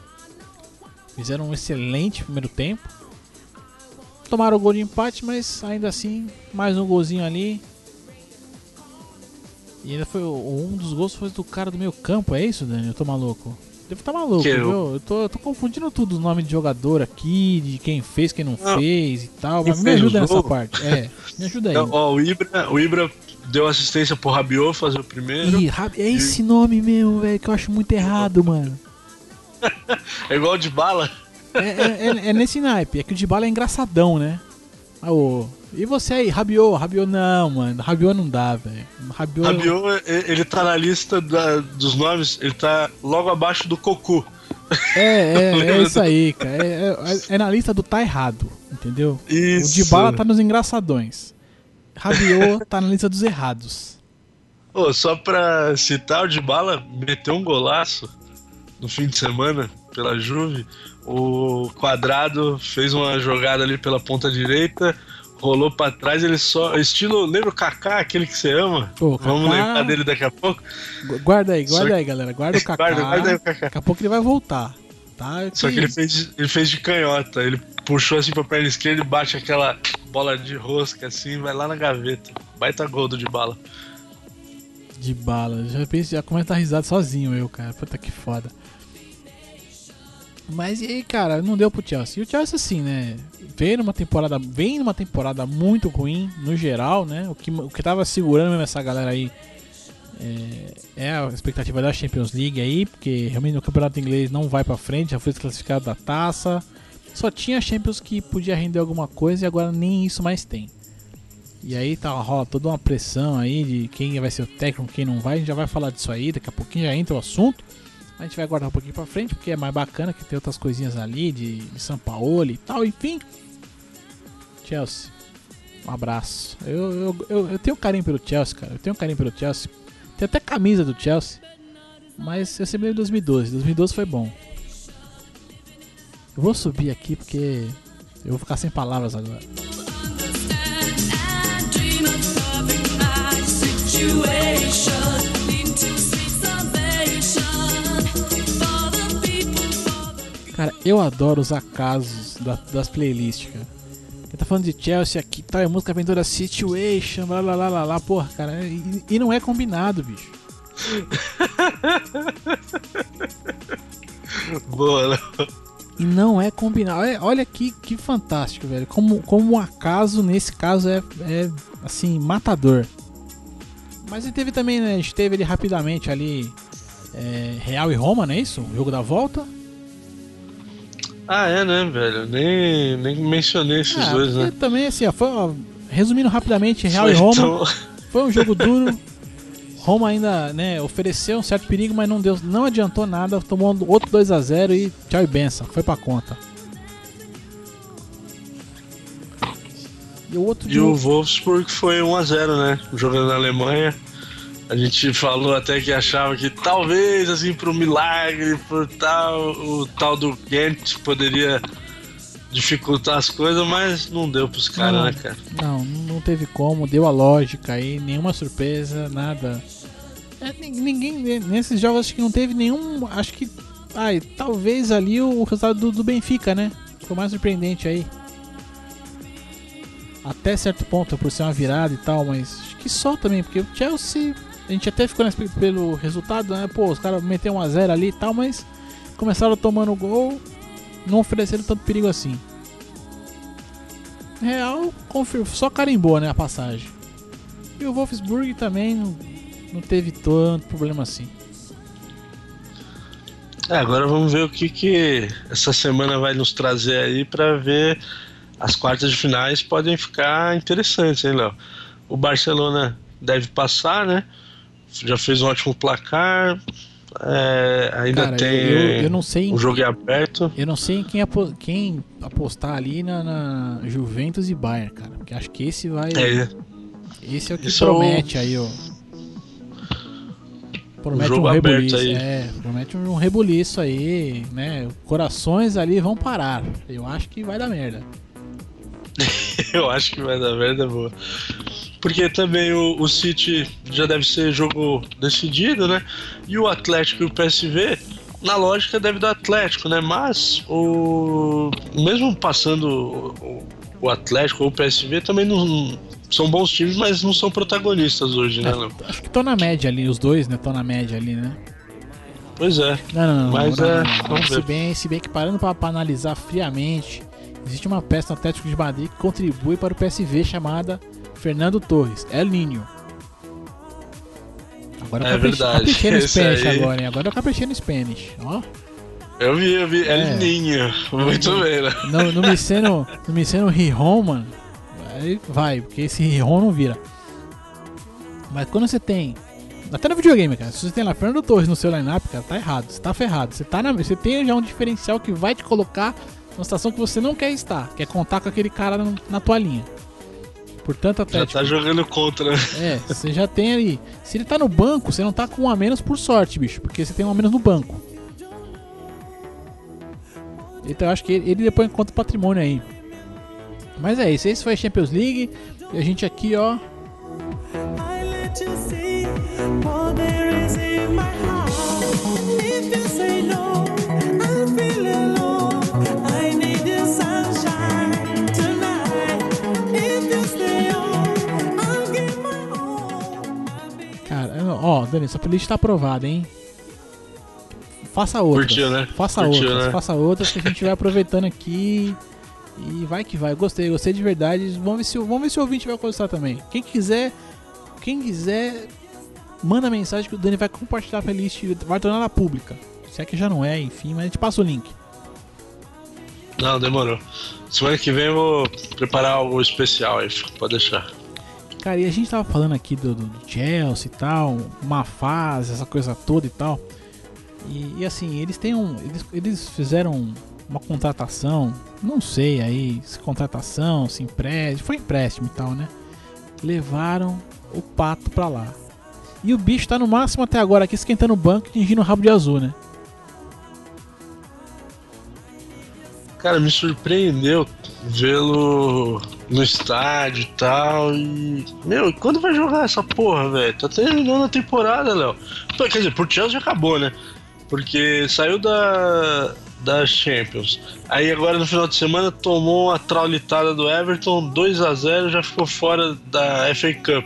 Speaker 2: Fizeram um excelente primeiro tempo. Tomaram o gol de empate, mas ainda assim, mais um golzinho ali. E ainda foi um dos gols foi do cara do meio campo, é isso, Dani? Eu tô maluco. Devo estar tá maluco, que viu? Eu... eu tô, eu tô confundindo tudo o nome de jogador aqui, de quem fez, quem não, não. fez e tal. Mas me ajuda nessa parte. É, me ajuda aí. Então,
Speaker 3: ó, o Ibra, o Ibra deu assistência pro Rabiot fazer o primeiro.
Speaker 2: Ih, é esse nome mesmo, velho, que eu acho muito errado, mano.
Speaker 3: é igual de bala.
Speaker 2: É, é, é, é, nesse naipe. É que o de bala é engraçadão, né? Ah, ô. E você aí, Rabiot? Rabiot não, mano. Rabiot não dá, velho.
Speaker 3: Rabiot, ele tá na lista da, dos nomes, ele tá logo abaixo do Cocu.
Speaker 2: É, é, é isso aí, cara. É, é, é, na lista do tá errado, entendeu? Isso. O de bala tá nos engraçadões. Rabiot tá na lista dos errados.
Speaker 3: Pô, só pra citar, o de bala meteu um golaço no fim de semana pela Juve. O Quadrado fez uma jogada ali pela ponta direita, rolou para trás, ele só. Estilo, lembra o Kaká, aquele que você ama? Pô, Vamos Kaká... lembrar dele daqui a pouco.
Speaker 2: Guarda aí, guarda só... aí, galera. Guarda o Kaká. guarda, guarda aí o Kaká. Daqui a pouco ele vai voltar. Tá?
Speaker 3: Só que ele fez, ele fez de canhota. Ele puxou assim pra perna esquerda e bate aquela bola de rosca assim, vai lá na gaveta. Baita gol do de bala.
Speaker 2: De bala. Já penso, já começa a dar risada sozinho eu, cara. Puta que foda. Mas e aí, cara, não deu pro Chelsea. E o Chelsea, assim, né? Veio numa temporada. Vem numa temporada muito ruim, no geral, né? O que, o que tava segurando mesmo essa galera aí é, é a expectativa da Champions League aí, porque realmente no campeonato inglês não vai pra frente, já foi desclassificado da taça. Só tinha Champions que podia render alguma coisa e agora nem isso mais tem. E aí tá, rola toda uma pressão aí de quem vai ser o técnico, quem não vai. A gente já vai falar disso aí, daqui a pouquinho já entra o assunto. A gente vai guardar um pouquinho pra frente, porque é mais bacana que tem outras coisinhas ali de, de São Paulo e tal, enfim. Chelsea, um abraço. Eu, eu, eu, eu tenho carinho pelo Chelsea, cara. Eu tenho carinho pelo Chelsea. Tem até camisa do Chelsea. Mas eu sempre lembro de 2012. 2012 foi bom. Eu vou subir aqui porque eu vou ficar sem palavras agora. Eu adoro os acasos da- das playlists, cara. Quem tá falando de Chelsea aqui, tal, é música vem toda Situation, lá lá lá lá lá, porra, cara. E, e não é combinado, bicho.
Speaker 3: Boa, né?
Speaker 2: E não é combinado. Olha, olha que, que fantástico, velho. Como, como o acaso, nesse caso, é, é assim, matador. Mas ele teve também, né? A gente teve ele rapidamente ali. é, Real e Roma, não é isso? O jogo da volta.
Speaker 3: Ah, é, né, velho? Nem, nem mencionei esses
Speaker 2: Ah,
Speaker 3: dois, né?
Speaker 2: Também, assim, ó, foi, ó, resumindo rapidamente, Real
Speaker 3: Foi
Speaker 2: e Roma.
Speaker 3: tão-
Speaker 2: Foi um jogo duro. Roma ainda, né, ofereceu um certo perigo, mas não deu, não adiantou nada, tomou outro 2 a 0 e tchau e benção, foi pra conta. E o outro
Speaker 3: E o
Speaker 2: jogo,
Speaker 3: Wolfsburg foi 1x0, né? Jogando na Alemanha. A gente falou até que achava que talvez, assim, pro milagre, por tal, o tal do Ghent poderia dificultar as coisas, mas não deu pros caras,
Speaker 2: Não.
Speaker 3: né, cara?
Speaker 2: não, não teve como, deu a lógica aí, nenhuma surpresa, nada. É, nin- ninguém nesses jogos acho que não teve nenhum, acho que ai, talvez ali o resultado do, do Benfica, né? Foi o mais surpreendente aí. Até certo ponto por ser uma virada e tal, mas acho que só também, porque o Chelsea, a gente até ficou pelo resultado, né? Pô, os caras meteram 1 a 0 ali e tal, mas começaram tomando gol, não ofereceram tanto perigo assim. Real, só carimbou, né, a passagem. E o Wolfsburg também não, não teve tanto problema assim.
Speaker 3: É, agora vamos ver o que, que essa semana vai nos trazer aí pra ver as quartas de finais podem ficar interessantes, hein, Léo? O Barcelona deve passar, né? Já fez um ótimo placar. é, ainda
Speaker 2: Cara,
Speaker 3: tem
Speaker 2: eu, eu, não sei
Speaker 3: o jogo é aberto.
Speaker 2: eu não sei em quem, apo- quem apostar ali na, na Juventus e Bayern, cara. Porque acho que esse vai.
Speaker 3: É,
Speaker 2: esse é o que
Speaker 3: Isso é o-
Speaker 2: promete aí, ó. Promete um rebuliço.
Speaker 3: aí.
Speaker 2: É, promete um rebuliço aí, né? Corações ali vão parar. Eu acho que vai dar merda.
Speaker 3: eu acho que vai dar merda boa. Porque também o, o City já deve ser jogo decidido, né? E o Atlético e o PSV, na lógica, deve dar Atlético, né? Mas o mesmo passando o, Atlético ou o PSV também não são bons times, mas não são protagonistas hoje, né? Léo?
Speaker 2: Acho que tô na média ali, os dois, né? Tô na média ali, né?
Speaker 3: Pois é.
Speaker 2: Não, não, não.
Speaker 3: Mas
Speaker 2: não,
Speaker 3: é, vamos
Speaker 2: Se bem, se bem que parando pra analisar friamente, existe uma peça no Atlético de Madrid que contribui para o PSV chamada Fernando Torres, El Ninho. Agora
Speaker 3: É
Speaker 2: caprichei-
Speaker 3: verdade. Esse
Speaker 2: Spanish
Speaker 3: aí-
Speaker 2: agora, hein? Agora eu caprichei no Spanish, ó.
Speaker 3: Eu vi, eu vi.
Speaker 2: É.
Speaker 3: É Ninho. Muito bem, né?
Speaker 2: No, no me sendo, no me sendo Rihon, mano, aí vai, porque esse Rihon não vira. Mas quando você tem. Até no videogame, cara. Se você tem lá Fernando Torres no seu lineup, cara, tá errado. Você tá ferrado. Você, tá na, você tem já um diferencial que vai te colocar numa situação que você não quer estar. Que é contar com aquele cara no- na tua linha. Portanto,
Speaker 3: Já
Speaker 2: Atlético.
Speaker 3: tá jogando contra. né?
Speaker 2: É, você já tem ali. Se ele tá no banco, você não tá com um a menos por sorte, bicho. Porque você tem um a menos no banco. Então eu acho que ele, ele depois encontra patrimônio aí. Mas é isso, esse foi a Champions League. E a gente aqui, ó.
Speaker 4: I let you see
Speaker 2: Dani, sua playlist tá aprovada, hein? Faça outras.
Speaker 3: Curtiu, né?
Speaker 2: Faça outras,
Speaker 3: né?
Speaker 2: faça outras que a gente vai aproveitando aqui. E vai que vai. Gostei, gostei de verdade. Vamos ver se, o- vamos ver se o ouvinte vai gostar também. Quem quiser, quem quiser, manda mensagem que o Dani vai compartilhar a playlist, vai tornar ela pública. Se é que já não é, enfim, mas a gente passa o link.
Speaker 3: Não, demorou. Semana que vem eu vou preparar algo especial aí, pode deixar.
Speaker 2: Cara, e a gente tava falando aqui do, do- Chelsea e tal, uma fase, essa coisa toda e tal. E, e assim, eles têm um. Eles, eles fizeram uma contratação, não sei aí, se contratação, se empréstimo, foi empréstimo e tal, né? Levaram o pato pra lá. E o bicho tá no máximo até agora aqui esquentando o banco e tingindo o rabo de azul, né?
Speaker 3: Cara, me surpreendeu vê-lo no estádio e tal. E. Meu, quando vai jogar essa porra, velho? Tá terminando a temporada, Léo. Quer dizer, por Chelsea já acabou, né? Porque saiu da. Da Champions. Aí agora no final de semana tomou uma traulitada do Everton, 2 a 0 já ficou fora da FA Cup.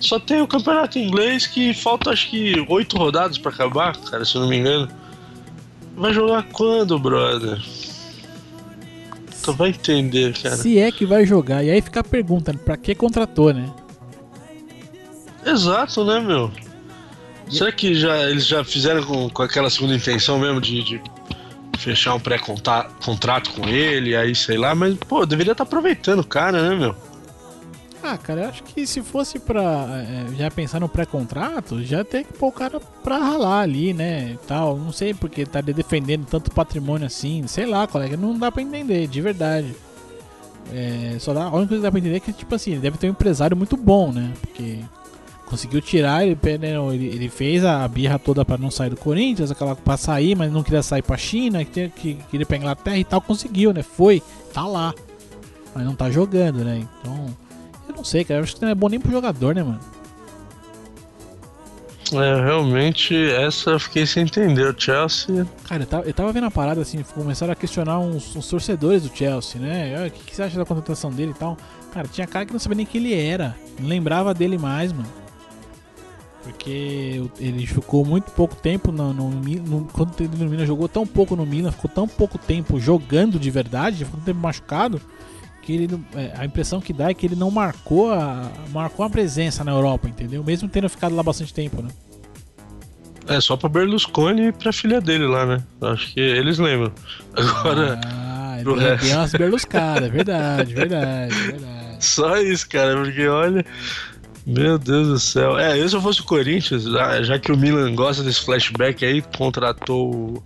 Speaker 3: Só tem o campeonato inglês que falta acho que oito rodadas pra acabar, cara, se eu não me engano. Vai jogar quando, brother? Tu vai entender, cara.
Speaker 2: Se é que vai jogar. E aí fica a pergunta, pra que contratou, né?
Speaker 3: Exato, né, meu? Será que já, eles já fizeram com, com aquela segunda intenção mesmo de, de fechar um pré-contrato com ele, aí sei lá, mas, pô, deveria estar aproveitando o cara, né, meu?
Speaker 2: Ah, cara, eu acho que se fosse pra é, já pensar no pré-contrato, já tem que pôr o cara pra ralar ali, né? Tal. Não sei porque tá defendendo tanto patrimônio assim. Sei lá, colega, não dá pra entender, de verdade. É, só dá, a única coisa que dá pra entender é que, tipo assim, ele deve ter um empresário muito bom, né? Porque conseguiu tirar, ele, né, ele, ele fez a birra toda pra não sair do Corinthians, aquela pra sair, mas não queria sair pra China, que, que queria pra Inglaterra e tal, conseguiu, né? Foi, tá lá. Mas não tá jogando, né? Então. Eu não sei, cara. Eu acho que não é bom nem pro jogador, né, mano?
Speaker 3: É, realmente, essa eu fiquei sem entender. O Chelsea.
Speaker 2: Cara, eu tava, eu tava vendo a parada assim, começaram a questionar uns, uns torcedores do Chelsea, né? O que, que você acha da contratação dele e tal? Cara, tinha cara que não sabia nem quem ele era. Não lembrava dele mais, mano. Porque ele ficou muito pouco tempo no, no, no- quando ele no Milan jogou tão pouco no Milan, ficou tão pouco tempo jogando de verdade, ficou tanto tempo machucado, que ele não- é, a impressão que dá é que ele não marcou a marcou a presença na Europa, entendeu? Mesmo tendo ficado lá bastante tempo, né?
Speaker 3: É só pra Berlusconi e pra filha dele lá, né? Acho que eles lembram. Agora,
Speaker 2: Ah,
Speaker 3: pro resto.
Speaker 2: umas berluscadas, verdade, verdade, verdade.
Speaker 3: só isso, cara, porque olha. Meu Deus do céu. É, eu se eu fosse o Corinthians, já já que o Milan gosta desse flashback aí, contratou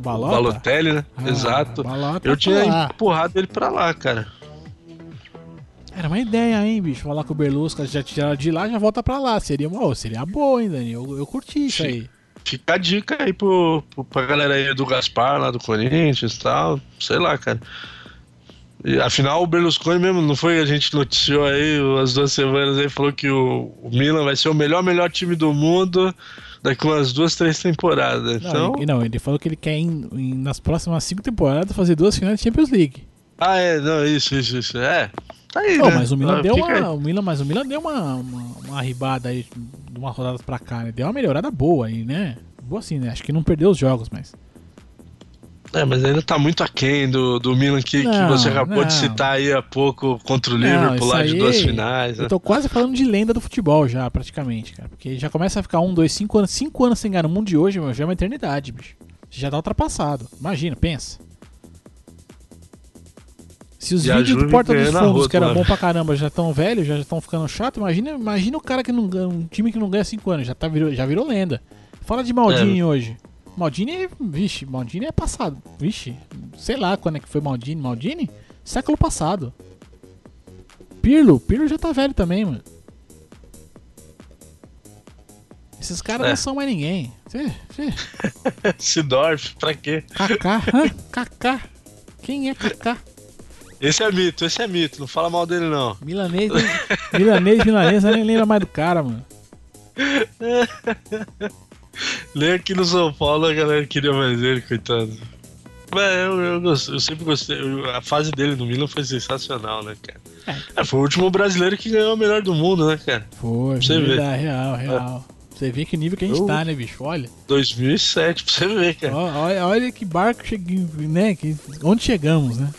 Speaker 2: Balota?
Speaker 3: Balotelli, né?
Speaker 2: Ah,
Speaker 3: Exato.
Speaker 2: Balota
Speaker 3: Eu
Speaker 2: tá
Speaker 3: tinha
Speaker 2: lá.
Speaker 3: empurrado ele pra lá, cara.
Speaker 2: Era uma ideia, hein, bicho? Falar com o Berlusca, já tiraram de lá, já volta pra lá. Seria, uma, seria boa, hein, Dani? Eu, eu curti isso aí.
Speaker 3: Fica a dica aí pro, pro, pra galera aí do Gaspar, lá do Corinthians e tal. Sei lá, cara. E, afinal, o Berlusconi mesmo, não foi? A gente noticiou aí umas duas semanas aí, falou que o, o Milan vai ser o melhor, melhor time do mundo daqui umas duas, três temporadas.
Speaker 2: Não,
Speaker 3: Então.
Speaker 2: ele, não, ele falou que ele quer, em- em- nas próximas cinco temporadas, fazer duas finais de Champions League.
Speaker 3: Ah, é, não, isso, isso, isso. É. Tá aí,
Speaker 2: Pô,
Speaker 3: né?
Speaker 2: mas o Milan
Speaker 3: Ah,
Speaker 2: deu
Speaker 3: fica aí.
Speaker 2: uma, o Milan, mas o Milan deu uma, uma, uma arribada aí de umas rodadas pra cá, né? Deu uma melhorada boa aí, né? Boa assim, né? Acho que não perdeu os jogos, mas.
Speaker 3: É, mas ainda tá muito aquém do, do Milan que, que
Speaker 2: Não,
Speaker 3: você acabou
Speaker 2: não.
Speaker 3: de citar aí há pouco contra o
Speaker 2: Não,
Speaker 3: Liverpool lá de duas finais. Né?
Speaker 2: Eu tô quase falando de lenda do futebol já, praticamente, cara. Porque já começa a ficar um, dois, cinco anos, cinco anos sem ganhar no mundo de hoje, meu, já é uma eternidade, bicho. Já tá ultrapassado. Imagina, pensa. Se os
Speaker 3: E
Speaker 2: vídeos do Porta dos Fundos, que era
Speaker 3: lá.
Speaker 2: bom pra caramba, já estão velhos, já estão ficando chato, imagina, imagina o cara que não ganha, um time que não ganha cinco anos, já, tá, virou, já virou lenda. Fala de Maldini hoje. Maldini. Vixe, Maldini é passado. Vixe, sei lá quando é que foi Maldini. Maldini? Século passado. Pirlo, Pirlo já tá velho também, mano. Esses caras
Speaker 3: É.
Speaker 2: não são mais ninguém.
Speaker 3: Sidorf, pra quê?
Speaker 2: Kaká? Kaká. Quem é Kaká?
Speaker 3: Esse é mito, esse é mito, não fala mal dele não.
Speaker 2: Milanês, milanês, milanês, eu nem lembra mais do cara, mano.
Speaker 3: Nem aqui no São Paulo a galera queria mais ele, coitado. Mas eu, eu, gost- eu sempre gostei. a fase dele no Milan foi sensacional, né, cara? É, foi o último brasileiro que ganhou o melhor do mundo, né, cara?
Speaker 2: Foi,
Speaker 3: Você vê.
Speaker 2: verdade, real, real. Você vê que nível que a gente
Speaker 3: Eu-
Speaker 2: tá, né, bicho? Olha.
Speaker 3: 2007, pra você ver, cara.
Speaker 2: Olha, olha que barco cheguei, né? Que, onde chegamos, né?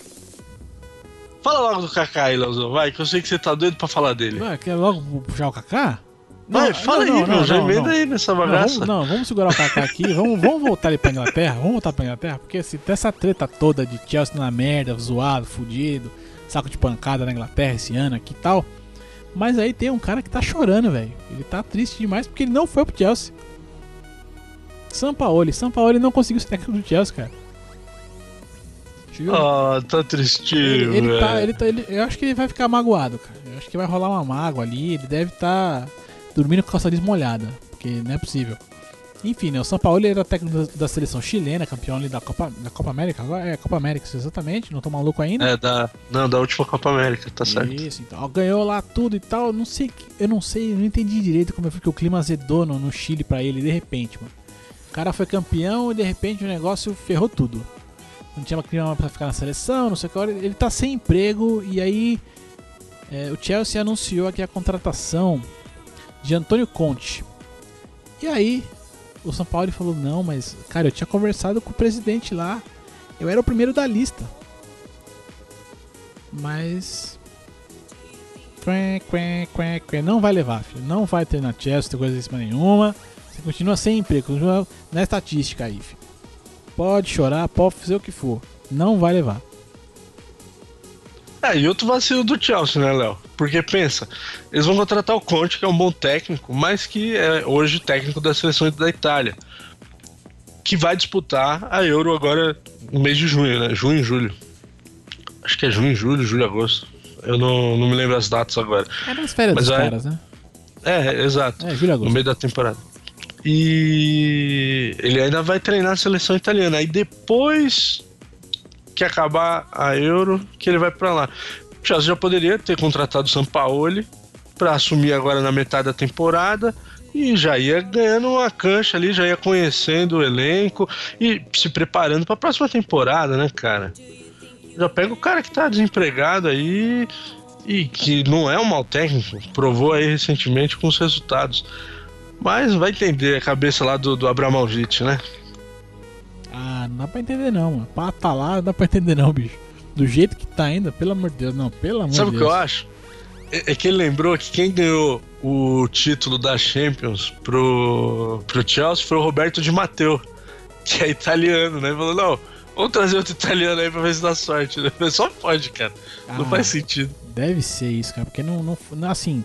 Speaker 3: Fala logo do Kaká aí, Leozão, vai, que eu sei que você tá doido pra falar dele.
Speaker 2: Ué, quer logo puxar o Kaká?
Speaker 3: Vai,
Speaker 2: Não,
Speaker 3: fala
Speaker 2: não,
Speaker 3: aí,
Speaker 2: não,
Speaker 3: meu,
Speaker 2: não,
Speaker 3: já
Speaker 2: não,
Speaker 3: emenda
Speaker 2: não.
Speaker 3: aí nessa
Speaker 2: Não,
Speaker 3: bagaça.
Speaker 2: vamos, não, vamos segurar o Kaká aqui, vamos, vamos voltar ele pra Inglaterra, vamos voltar pra Inglaterra, porque se tem essa treta toda de Chelsea na merda, zoado, fudido, saco de pancada na Inglaterra esse ano aqui e tal. Mas aí tem um cara que tá chorando, velho. Ele tá triste demais porque ele não foi pro Chelsea. Sampaoli, Sampaoli não conseguiu ser técnico do Chelsea, cara.
Speaker 3: Ah, tá tristinho,
Speaker 2: Ele, ele tá,
Speaker 3: velho.
Speaker 2: ele tá, ele- eu acho que ele vai ficar magoado, cara. Eu acho que vai rolar uma mágoa ali. Ele deve estar dormindo com a calça desmolhada, porque não é possível. Enfim, né, o São Paulo era técnico da, seleção chilena, campeão ali da Copa, da Copa América. Agora é Copa América, exatamente. Não tô maluco ainda.
Speaker 3: É, da, não, da última Copa América, tá certo.
Speaker 2: Isso, então. Ganhou lá tudo e tal. Não sei, eu não sei, não entendi direito como foi que o clima azedou no, no Chile pra ele de repente, mano. O cara foi campeão e de repente o negócio ferrou tudo. Não tinha clima pra ficar na seleção, não sei o que. hora. Ele tá sem emprego e aí é, o Chelsea anunciou aqui a contratação de Antônio Conte. E aí o São Paulo falou: Não, mas cara, eu tinha conversado com o presidente lá. Eu era o primeiro da lista. Mas. Não vai levar, filho. Não vai ter na Chelsea, tem coisa desse nenhuma. Você continua sem emprego, continua na estatística aí, filho. Pode chorar, pode fazer o que for. Não vai levar.
Speaker 3: É, e outro vacilo do Chelsea, né, Léo? Porque pensa, eles vão contratar o Conte, que é um bom técnico, mas que é hoje técnico da seleção da Itália. Que vai disputar a Euro agora no mês de junho, né? Junho, julho. Acho que é junho, julho, julho, agosto. Eu não, não me lembro as datas agora.
Speaker 2: É nas férias
Speaker 3: Mas
Speaker 2: dos
Speaker 3: vai-
Speaker 2: caras, né?
Speaker 3: É, exato.
Speaker 2: É, julho e
Speaker 3: no
Speaker 2: agosto.
Speaker 3: meio da temporada. E ele ainda vai treinar a seleção italiana. Aí depois que acabar a Euro, que ele vai pra lá. O Chelsea já poderia ter contratado o Sampaoli pra assumir agora na metade da temporada e já ia ganhando uma cancha ali, já ia conhecendo o elenco e se preparando pra próxima temporada, né, cara? Já pega o cara que tá desempregado aí e que não é um mau técnico, provou aí recentemente com os resultados. Mas vai entender a cabeça lá do, do né?
Speaker 2: Ah, não dá pra entender não, mano. Pra tá lá, não dá pra entender não, bicho. Do jeito que tá ainda, pelo amor de Deus, não, pelo amor
Speaker 3: Sabe o
Speaker 2: de
Speaker 3: que
Speaker 2: Deus.
Speaker 3: eu acho? É, é que ele lembrou que quem ganhou o título da Champions pro, pro Chelsea foi o Roberto Di Matteo, que é italiano, né? Ele falou, não, vamos trazer outro italiano aí pra ver se dá sorte. Né? Só pode, cara. Não
Speaker 2: Ah.
Speaker 3: faz sentido.
Speaker 2: Deve ser isso, cara, porque não, não, não- assim,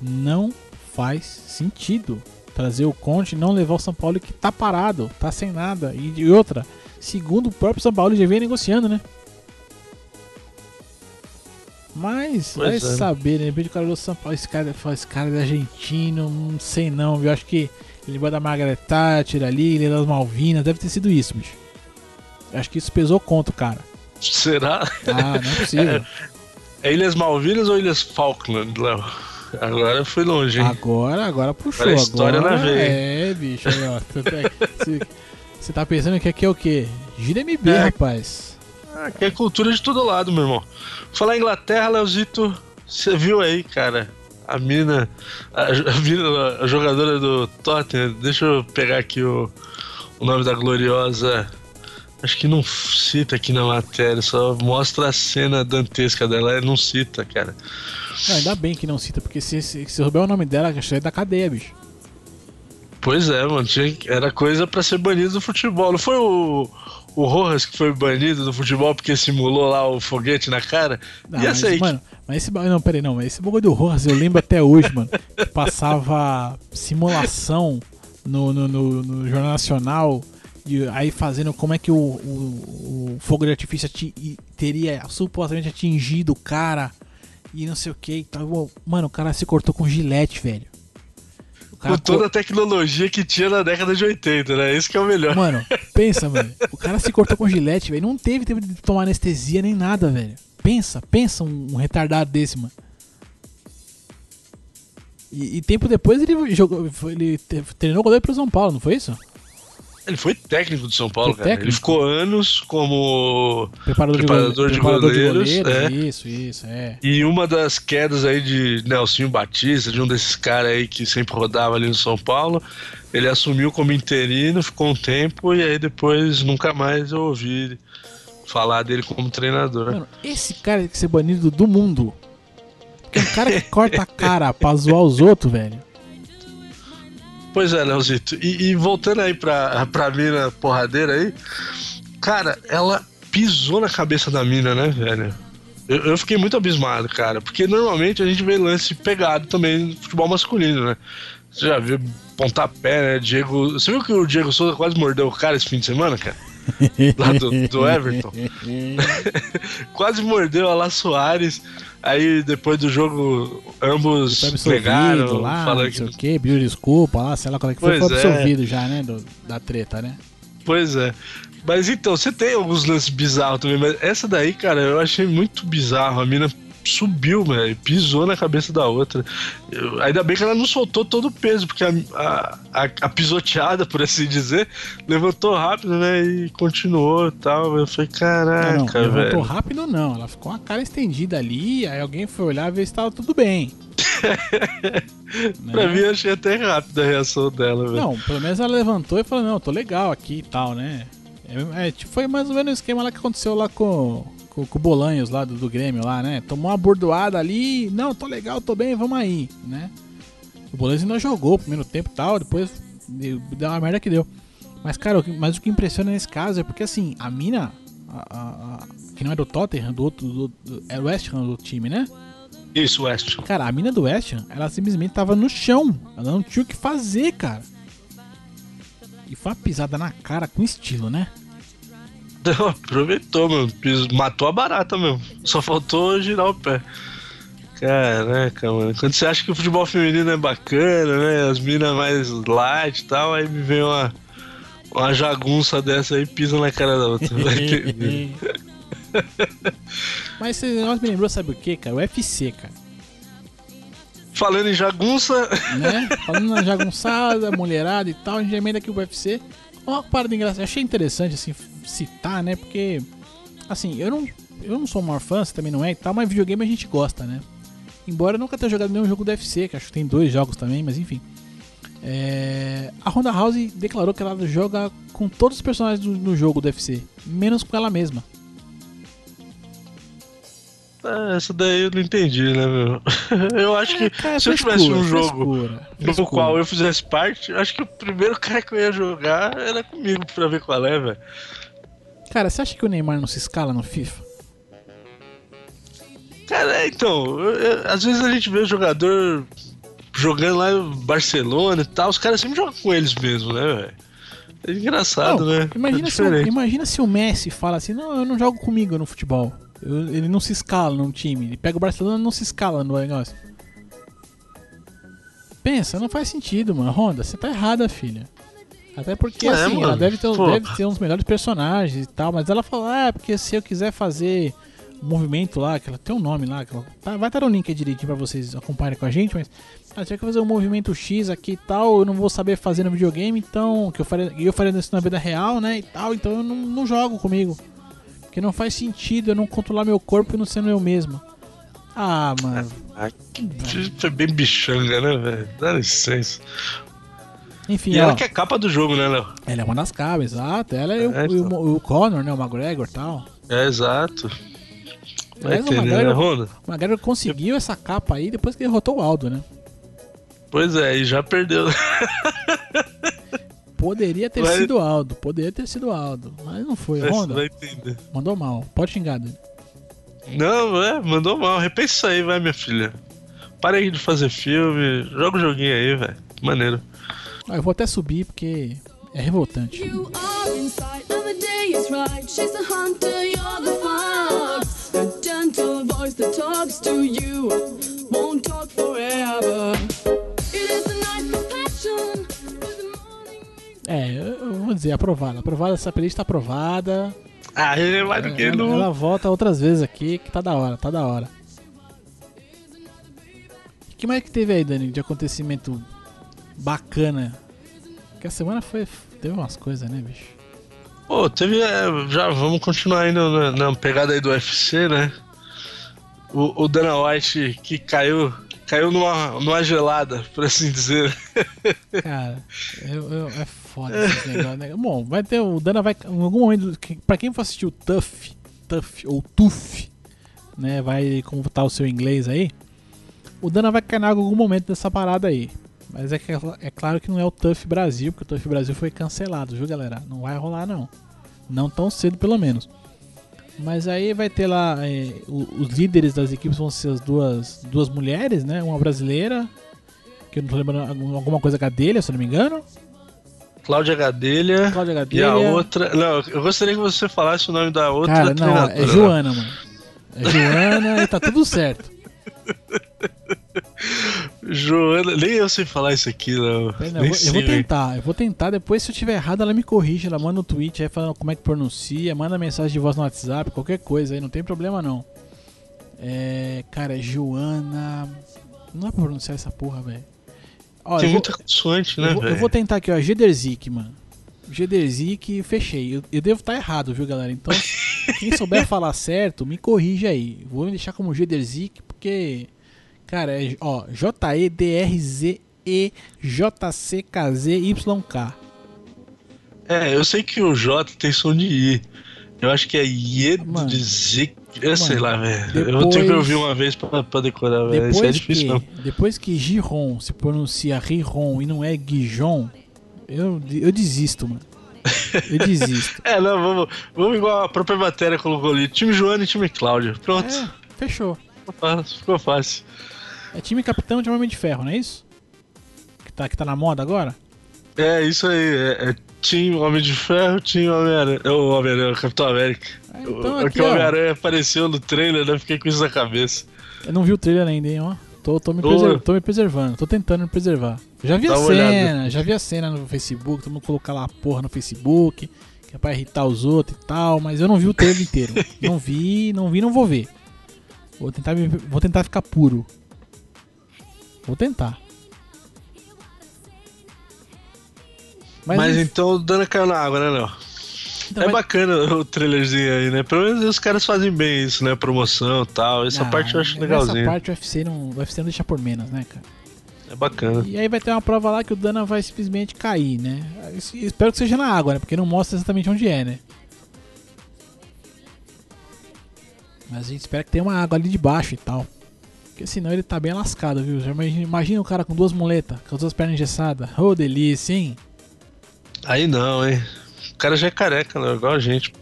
Speaker 2: não faz sentido trazer o Conte e não levar o São Paulo que tá parado, tá sem nada. E, e outra, segundo o próprio São Paulo, já vem negociando, né? Mas
Speaker 3: Pois
Speaker 2: vai
Speaker 3: é.
Speaker 2: saber, né? de repente o cara do São Paulo, esse cara, esse cara é argentino, não sei não, viu? Acho que ele vai da Margaret Thatcher ali, ele é das Malvinas, deve ter sido isso, bicho. Acho que isso pesou contra o cara.
Speaker 3: Será?
Speaker 2: Ah, não é possível.
Speaker 3: É Ilhas Malvinas ou Ilhas Falkland, Léo? Agora eu fui longe, hein?
Speaker 2: Agora, agora puxou.
Speaker 3: Agora a história
Speaker 2: agora
Speaker 3: na veia.
Speaker 2: É, bicho. ó. Você- Você tá pensando que aqui é o quê? Gira MB,
Speaker 3: É.
Speaker 2: rapaz.
Speaker 3: Ah, que é cultura de todo lado, meu irmão. Falar em Inglaterra, Leozito, você viu aí, cara, a mina, a, a mina, a jogadora do Tottenham, deixa eu pegar aqui o, o nome da gloriosa, acho que não cita aqui na matéria, só mostra a cena dantesca dela, não cita, cara.
Speaker 2: Não, ainda bem que não cita, porque se, se, se souber o nome dela, já é da cadeia, bicho.
Speaker 3: Pois é, mano, tinha, era coisa pra ser banido do futebol, não foi o... O Rojas que foi banido do futebol porque simulou lá o foguete na cara?
Speaker 2: Não,
Speaker 3: e
Speaker 2: mas,
Speaker 3: essa aí?
Speaker 2: mano, mas esse bagulho. Não, peraí, não. Mas esse bagulho do Rojas eu lembro até hoje, mano. Que passava simulação no, no, no- no Jornal Nacional. E aí fazendo como é que o, o, o fogo de artifício teria supostamente atingido o cara. E não sei o que. Mano, o cara se cortou com gilete, velho.
Speaker 3: Com toda a tecnologia que tinha na década de 80, né? Isso que é o melhor.
Speaker 2: Mano, pensa, mano. O cara se cortou com gilete, velho. Não teve tempo de tomar anestesia nem nada, velho. Pensa, pensa um, um retardado desse, mano. E, e tempo depois ele jogou. Ele treinou o goleiro pro São Paulo, não foi isso?
Speaker 3: Ele foi técnico do São Paulo,
Speaker 2: Foi
Speaker 3: cara. Ele
Speaker 2: técnico?
Speaker 3: ficou anos como.
Speaker 2: Preparador,
Speaker 3: Preparador
Speaker 2: de,
Speaker 3: de
Speaker 2: gole- preparador de
Speaker 3: goleiros,
Speaker 2: goleiros.
Speaker 3: é.
Speaker 2: Isso, isso, é.
Speaker 3: E uma das quedas aí de Nelsinho Batista, de um desses caras aí que sempre rodava ali no São Paulo, ele assumiu como interino, ficou um tempo e aí depois nunca mais eu ouvi falar dele como treinador.
Speaker 2: Mano, esse cara tem que ser banido do mundo. Porque um cara que corta a cara pra zoar os outros, velho.
Speaker 3: Pois é, Leozito. E, e voltando aí pra, pra mina porradeira aí, cara, ela pisou na cabeça da mina, né, velho? Eu, eu fiquei muito abismado, cara, porque normalmente a gente vê lance pegado também no futebol masculino, né? Você já viu pontapé, né? Diego. Você viu que o Diego Souza quase mordeu o cara esse fim de semana, cara? Lá do, do Everton. quase mordeu a La Soares. Aí depois do jogo, ambos
Speaker 2: absolvido
Speaker 3: negaram,
Speaker 2: lá,
Speaker 3: falando
Speaker 2: não
Speaker 3: que
Speaker 2: sei o que, pediu desculpa lá, sei lá qual é que foi,
Speaker 3: Pois
Speaker 2: foi
Speaker 3: é.
Speaker 2: absolvido já, né, do- da treta, né?
Speaker 3: Pois é. Mas então, você tem alguns lances bizarros também, mas essa daí, cara, eu achei muito bizarro. A mina subiu, velho, pisou na cabeça da outra. Eu- ainda bem que ela não soltou todo o peso, porque a, a, a- pisoteada, por assim dizer, levantou rápido, né, e continuou e tal. Eu falei,
Speaker 2: Não, não,
Speaker 3: caraca,
Speaker 2: levantou
Speaker 3: velho.
Speaker 2: rápido não, ela ficou com a cara estendida ali, aí alguém foi olhar ver se tava tudo bem. Né?
Speaker 3: Pra mim, eu achei até rápida a reação dela, velho.
Speaker 2: Não, pelo menos ela levantou e falou, não, tô legal aqui e tal, né? É, é, tipo, foi mais ou menos o esquema lá que aconteceu lá com, com, com o Bolanhos lá do, do Grêmio lá, né? Tomou uma bordoada ali, não, tô legal, tô bem, vamos aí, né? O Bolanhos ainda jogou o primeiro tempo e tal, depois deu, uma merda que deu. Mas, cara, o que- mas o que impressiona nesse caso é porque, assim, a mina, a- a- a- que não é do Tottenham, do outro, do, do, é o West Ham do time, né?
Speaker 3: Isso, West.
Speaker 2: Cara, a mina do West Ham, ela simplesmente tava no chão. Ela não tinha o que fazer, cara. E foi uma pisada na cara com estilo, né?
Speaker 3: Não, aproveitou, mano. Matou a barata mesmo. Só faltou girar o pé. Caraca, mano. Quando você acha que o futebol feminino é bacana, né? As minas mais light e tal, aí me vem uma, uma jagunça dessa aí e pisa na cara da outra.
Speaker 2: Mas esse negócio me lembrou, sabe o que, cara? O UFC, cara.
Speaker 3: Falando em jagunça,
Speaker 2: Né? Falando na jagunçada, mulherada e tal, a gente emenda aqui o UFC. Uma parada engraçada, achei interessante, assim, citar, né? Porque, assim, eu não, eu não sou o maior fã, você também não é e tal, mas videogame a gente gosta, né? Embora eu nunca tenha jogado nenhum jogo do UFC, que acho que tem dois jogos também, mas enfim. É, a Ronda House declarou que ela joga com todos os personagens do, do jogo do UFC, menos com ela mesma.
Speaker 3: ah, essa daí eu não entendi, né, meu? Eu acho que
Speaker 2: Cara,
Speaker 3: se eu tivesse um jogo no qual eu fizesse parte, eu acho que o primeiro cara que eu ia jogar era comigo pra ver qual é, velho.
Speaker 2: Cara, você acha que o Neymar não se escala no FIFA?
Speaker 3: Cara, é, então, eu- eu- às vezes a gente vê o jogador jogando lá no Barcelona e tal, os caras sempre jogam com eles mesmo, né, velho? É engraçado,
Speaker 2: Não,
Speaker 3: né?
Speaker 2: Imagina,
Speaker 3: é
Speaker 2: se o, imagina se o Messi fala assim: Não, eu não jogo comigo no futebol. Eu- ele não se escala no time. Ele pega o Barcelona e não se escala no negócio. Pensa, não faz sentido, mano. Honda, você tá errada, filha. Até porque,
Speaker 3: É,
Speaker 2: assim, ela
Speaker 3: mano,
Speaker 2: deve ter,
Speaker 3: pô.
Speaker 2: deve ter uns melhores personagens e tal. Mas ela falou: Ah, porque se eu quiser fazer um movimento lá, que ela tem um nome lá, que ela- tá- vai estar no link direitinho pra vocês acompanharem com a gente, mas ah, se eu quer fazer um movimento X aqui e tal, eu não vou saber fazer no videogame, então, que eu faria, eu faria isso na vida real, né, e tal, então eu não, não jogo comigo. Porque não faz sentido eu não controlar meu corpo e não sendo eu mesmo. Ah, mano.
Speaker 3: Ah, que foi bem bichanga, né, velho? Dá licença.
Speaker 2: Enfim,
Speaker 3: E
Speaker 2: ó,
Speaker 3: ela que é capa do jogo, né, Léo?
Speaker 2: ela é uma das cabras, exato. Ela é,
Speaker 3: É,
Speaker 2: o,
Speaker 3: então.
Speaker 2: o, o Conor, né, o McGregor e tal.
Speaker 3: É, exato. Vai
Speaker 2: Aliás, o
Speaker 3: né,
Speaker 2: McGregor, o McGregor conseguiu essa capa aí depois que derrotou o Aldo, né?
Speaker 3: Pois é, e já perdeu.
Speaker 2: Poderia ter
Speaker 3: Vai-
Speaker 2: sido Aldo, poderia ter sido Aldo, mas não foi.
Speaker 3: Você
Speaker 2: Honda,
Speaker 3: vai entender.
Speaker 2: mandou mal. Pode xingar dele.
Speaker 3: Não, é, mandou mal. Repensa isso aí, vai, minha filha. Para aí de fazer filme, joga o joguinho aí, velho. Maneiro.
Speaker 2: Ah, eu vou até subir porque é revoltante. É, eu vou dizer, aprovada. Aprovada, essa playlist tá aprovada.
Speaker 3: Ah, ele é mais do que
Speaker 2: ela,
Speaker 3: no.
Speaker 2: ela volta outras vezes aqui, que tá da hora, tá da hora. O que mais que teve aí, Dani, de acontecimento bacana? Que a semana foi. teve umas coisas, né, bicho?
Speaker 3: Pô, teve. é, já vamos continuar aí na, na pegada aí do UFC, né? O, o Dana White que caiu. Caiu numa, numa gelada, por assim dizer.
Speaker 2: Cara, eu, eu- é foda esse negócio, né? Bom, vai ter. O Dana vai. Em algum momento. Pra quem for assistir o Tuff, Tuff ou Tuff, né? Vai como tá o seu inglês aí. O Dana vai cair em algum momento dessa parada aí. Mas é, que, é claro que não é o Tuff Brasil, porque o Tuff Brasil foi cancelado, viu, galera? Não vai rolar, não. Não tão cedo, pelo menos. Mas aí vai ter lá. é, os líderes das equipes vão ser as duas, duas mulheres, né? Uma brasileira, que eu não tô lembrando, algum- alguma coisa Gadelha, se eu não me engano.
Speaker 3: Cláudia Gadelha.
Speaker 2: Cláudia
Speaker 3: E
Speaker 2: Gadelha.
Speaker 3: a outra. Não, eu gostaria que você falasse o nome da outra
Speaker 2: Cara, não, é Joana, mano. É Joana e tá tudo certo.
Speaker 3: Joana, nem eu sei falar isso aqui, não.
Speaker 2: Eu, vou, eu vou tentar, eu vou tentar. Depois, se eu tiver errado, ela me corrige. Ela manda um tweet aí falando como é que pronuncia, manda mensagem de voz no WhatsApp, qualquer coisa aí, não tem problema não. É. Cara, é Joana. Não dá pra pronunciar essa porra, velho.
Speaker 3: Tem
Speaker 2: eu vou-
Speaker 3: muita consoante, né,
Speaker 2: eu, vou, eu vou tentar aqui, ó. Gederzik, mano. Gederzik, fechei. Eu, eu devo estar errado, viu, galera? Então, quem souber falar certo, me corrige aí. Vou me deixar como Gederzik, porque. Cara, é, ó, J-E-D-R-Z-E-J-C-K-Z-Y-K.
Speaker 3: É, eu sei que o J tem som de I. Eu acho que é
Speaker 2: Mano.
Speaker 3: Yedzik. Eu sei
Speaker 2: Mano,
Speaker 3: lá, velho.
Speaker 2: depois-
Speaker 3: Eu tenho que ouvir uma vez pra, pra decorar, velho. Isso é difícil, não.
Speaker 2: depois que Giron se pronuncia Riron e não é Guijon, eu, eu desisto, mano. Eu desisto.
Speaker 3: É, não, vamos, vamos igual a própria matéria colocou ali. Time Joana e time Cláudia. Pronto.
Speaker 2: É, fechou.
Speaker 3: Ficou fácil. Ficou fácil.
Speaker 2: É time capitão de Homem de Ferro, não é isso? Que tá, que tá na moda agora?
Speaker 3: É, isso aí. É, é Team Homem de Ferro, Team Homem-Aranha. É o Homem-Aranha, o Capitão América.
Speaker 2: É,
Speaker 3: O-
Speaker 2: então
Speaker 3: o
Speaker 2: aqui, ó.
Speaker 3: o Homem-Aranha apareceu no trailer, né? Fiquei com isso na cabeça.
Speaker 2: Eu não vi o trailer ainda, hein, ó. Tô, tô, me, tô me preservando, tô tentando me preservar. Já vi
Speaker 3: Dá
Speaker 2: a cena, já vi a cena no Facebook, todo mundo colocar lá a porra no Facebook, que é pra irritar os outros e tal, mas eu não vi o trailer inteiro. não vi, não vi, não vou ver. Vou tentar, me- vou tentar ficar puro. Vou tentar. Mas,
Speaker 3: Mas, então, dando caiu na água, né, Léo?
Speaker 2: então
Speaker 3: é
Speaker 2: vai-
Speaker 3: bacana o trailerzinho aí, né? Pelo menos os caras fazem bem isso, né? Promoção e tal. Essa
Speaker 2: Ah,
Speaker 3: parte eu acho
Speaker 2: Essa
Speaker 3: legalzinha.
Speaker 2: parte o UFC não, o UFC não deixa por menos, né, cara?
Speaker 3: É bacana.
Speaker 2: E aí vai ter uma prova lá que o Dana vai simplesmente cair, né? Es- Espero que seja na água, né? Porque não mostra exatamente onde é, né? Mas a gente espera que tenha uma água ali de baixo e tal. Porque senão ele tá bem lascado, viu? Já imagina, imagina o cara com duas muletas, com as duas pernas engessadas. Ô, delícia, hein?
Speaker 3: Aí não, hein? O cara já é careca, né? Igual a gente, pô.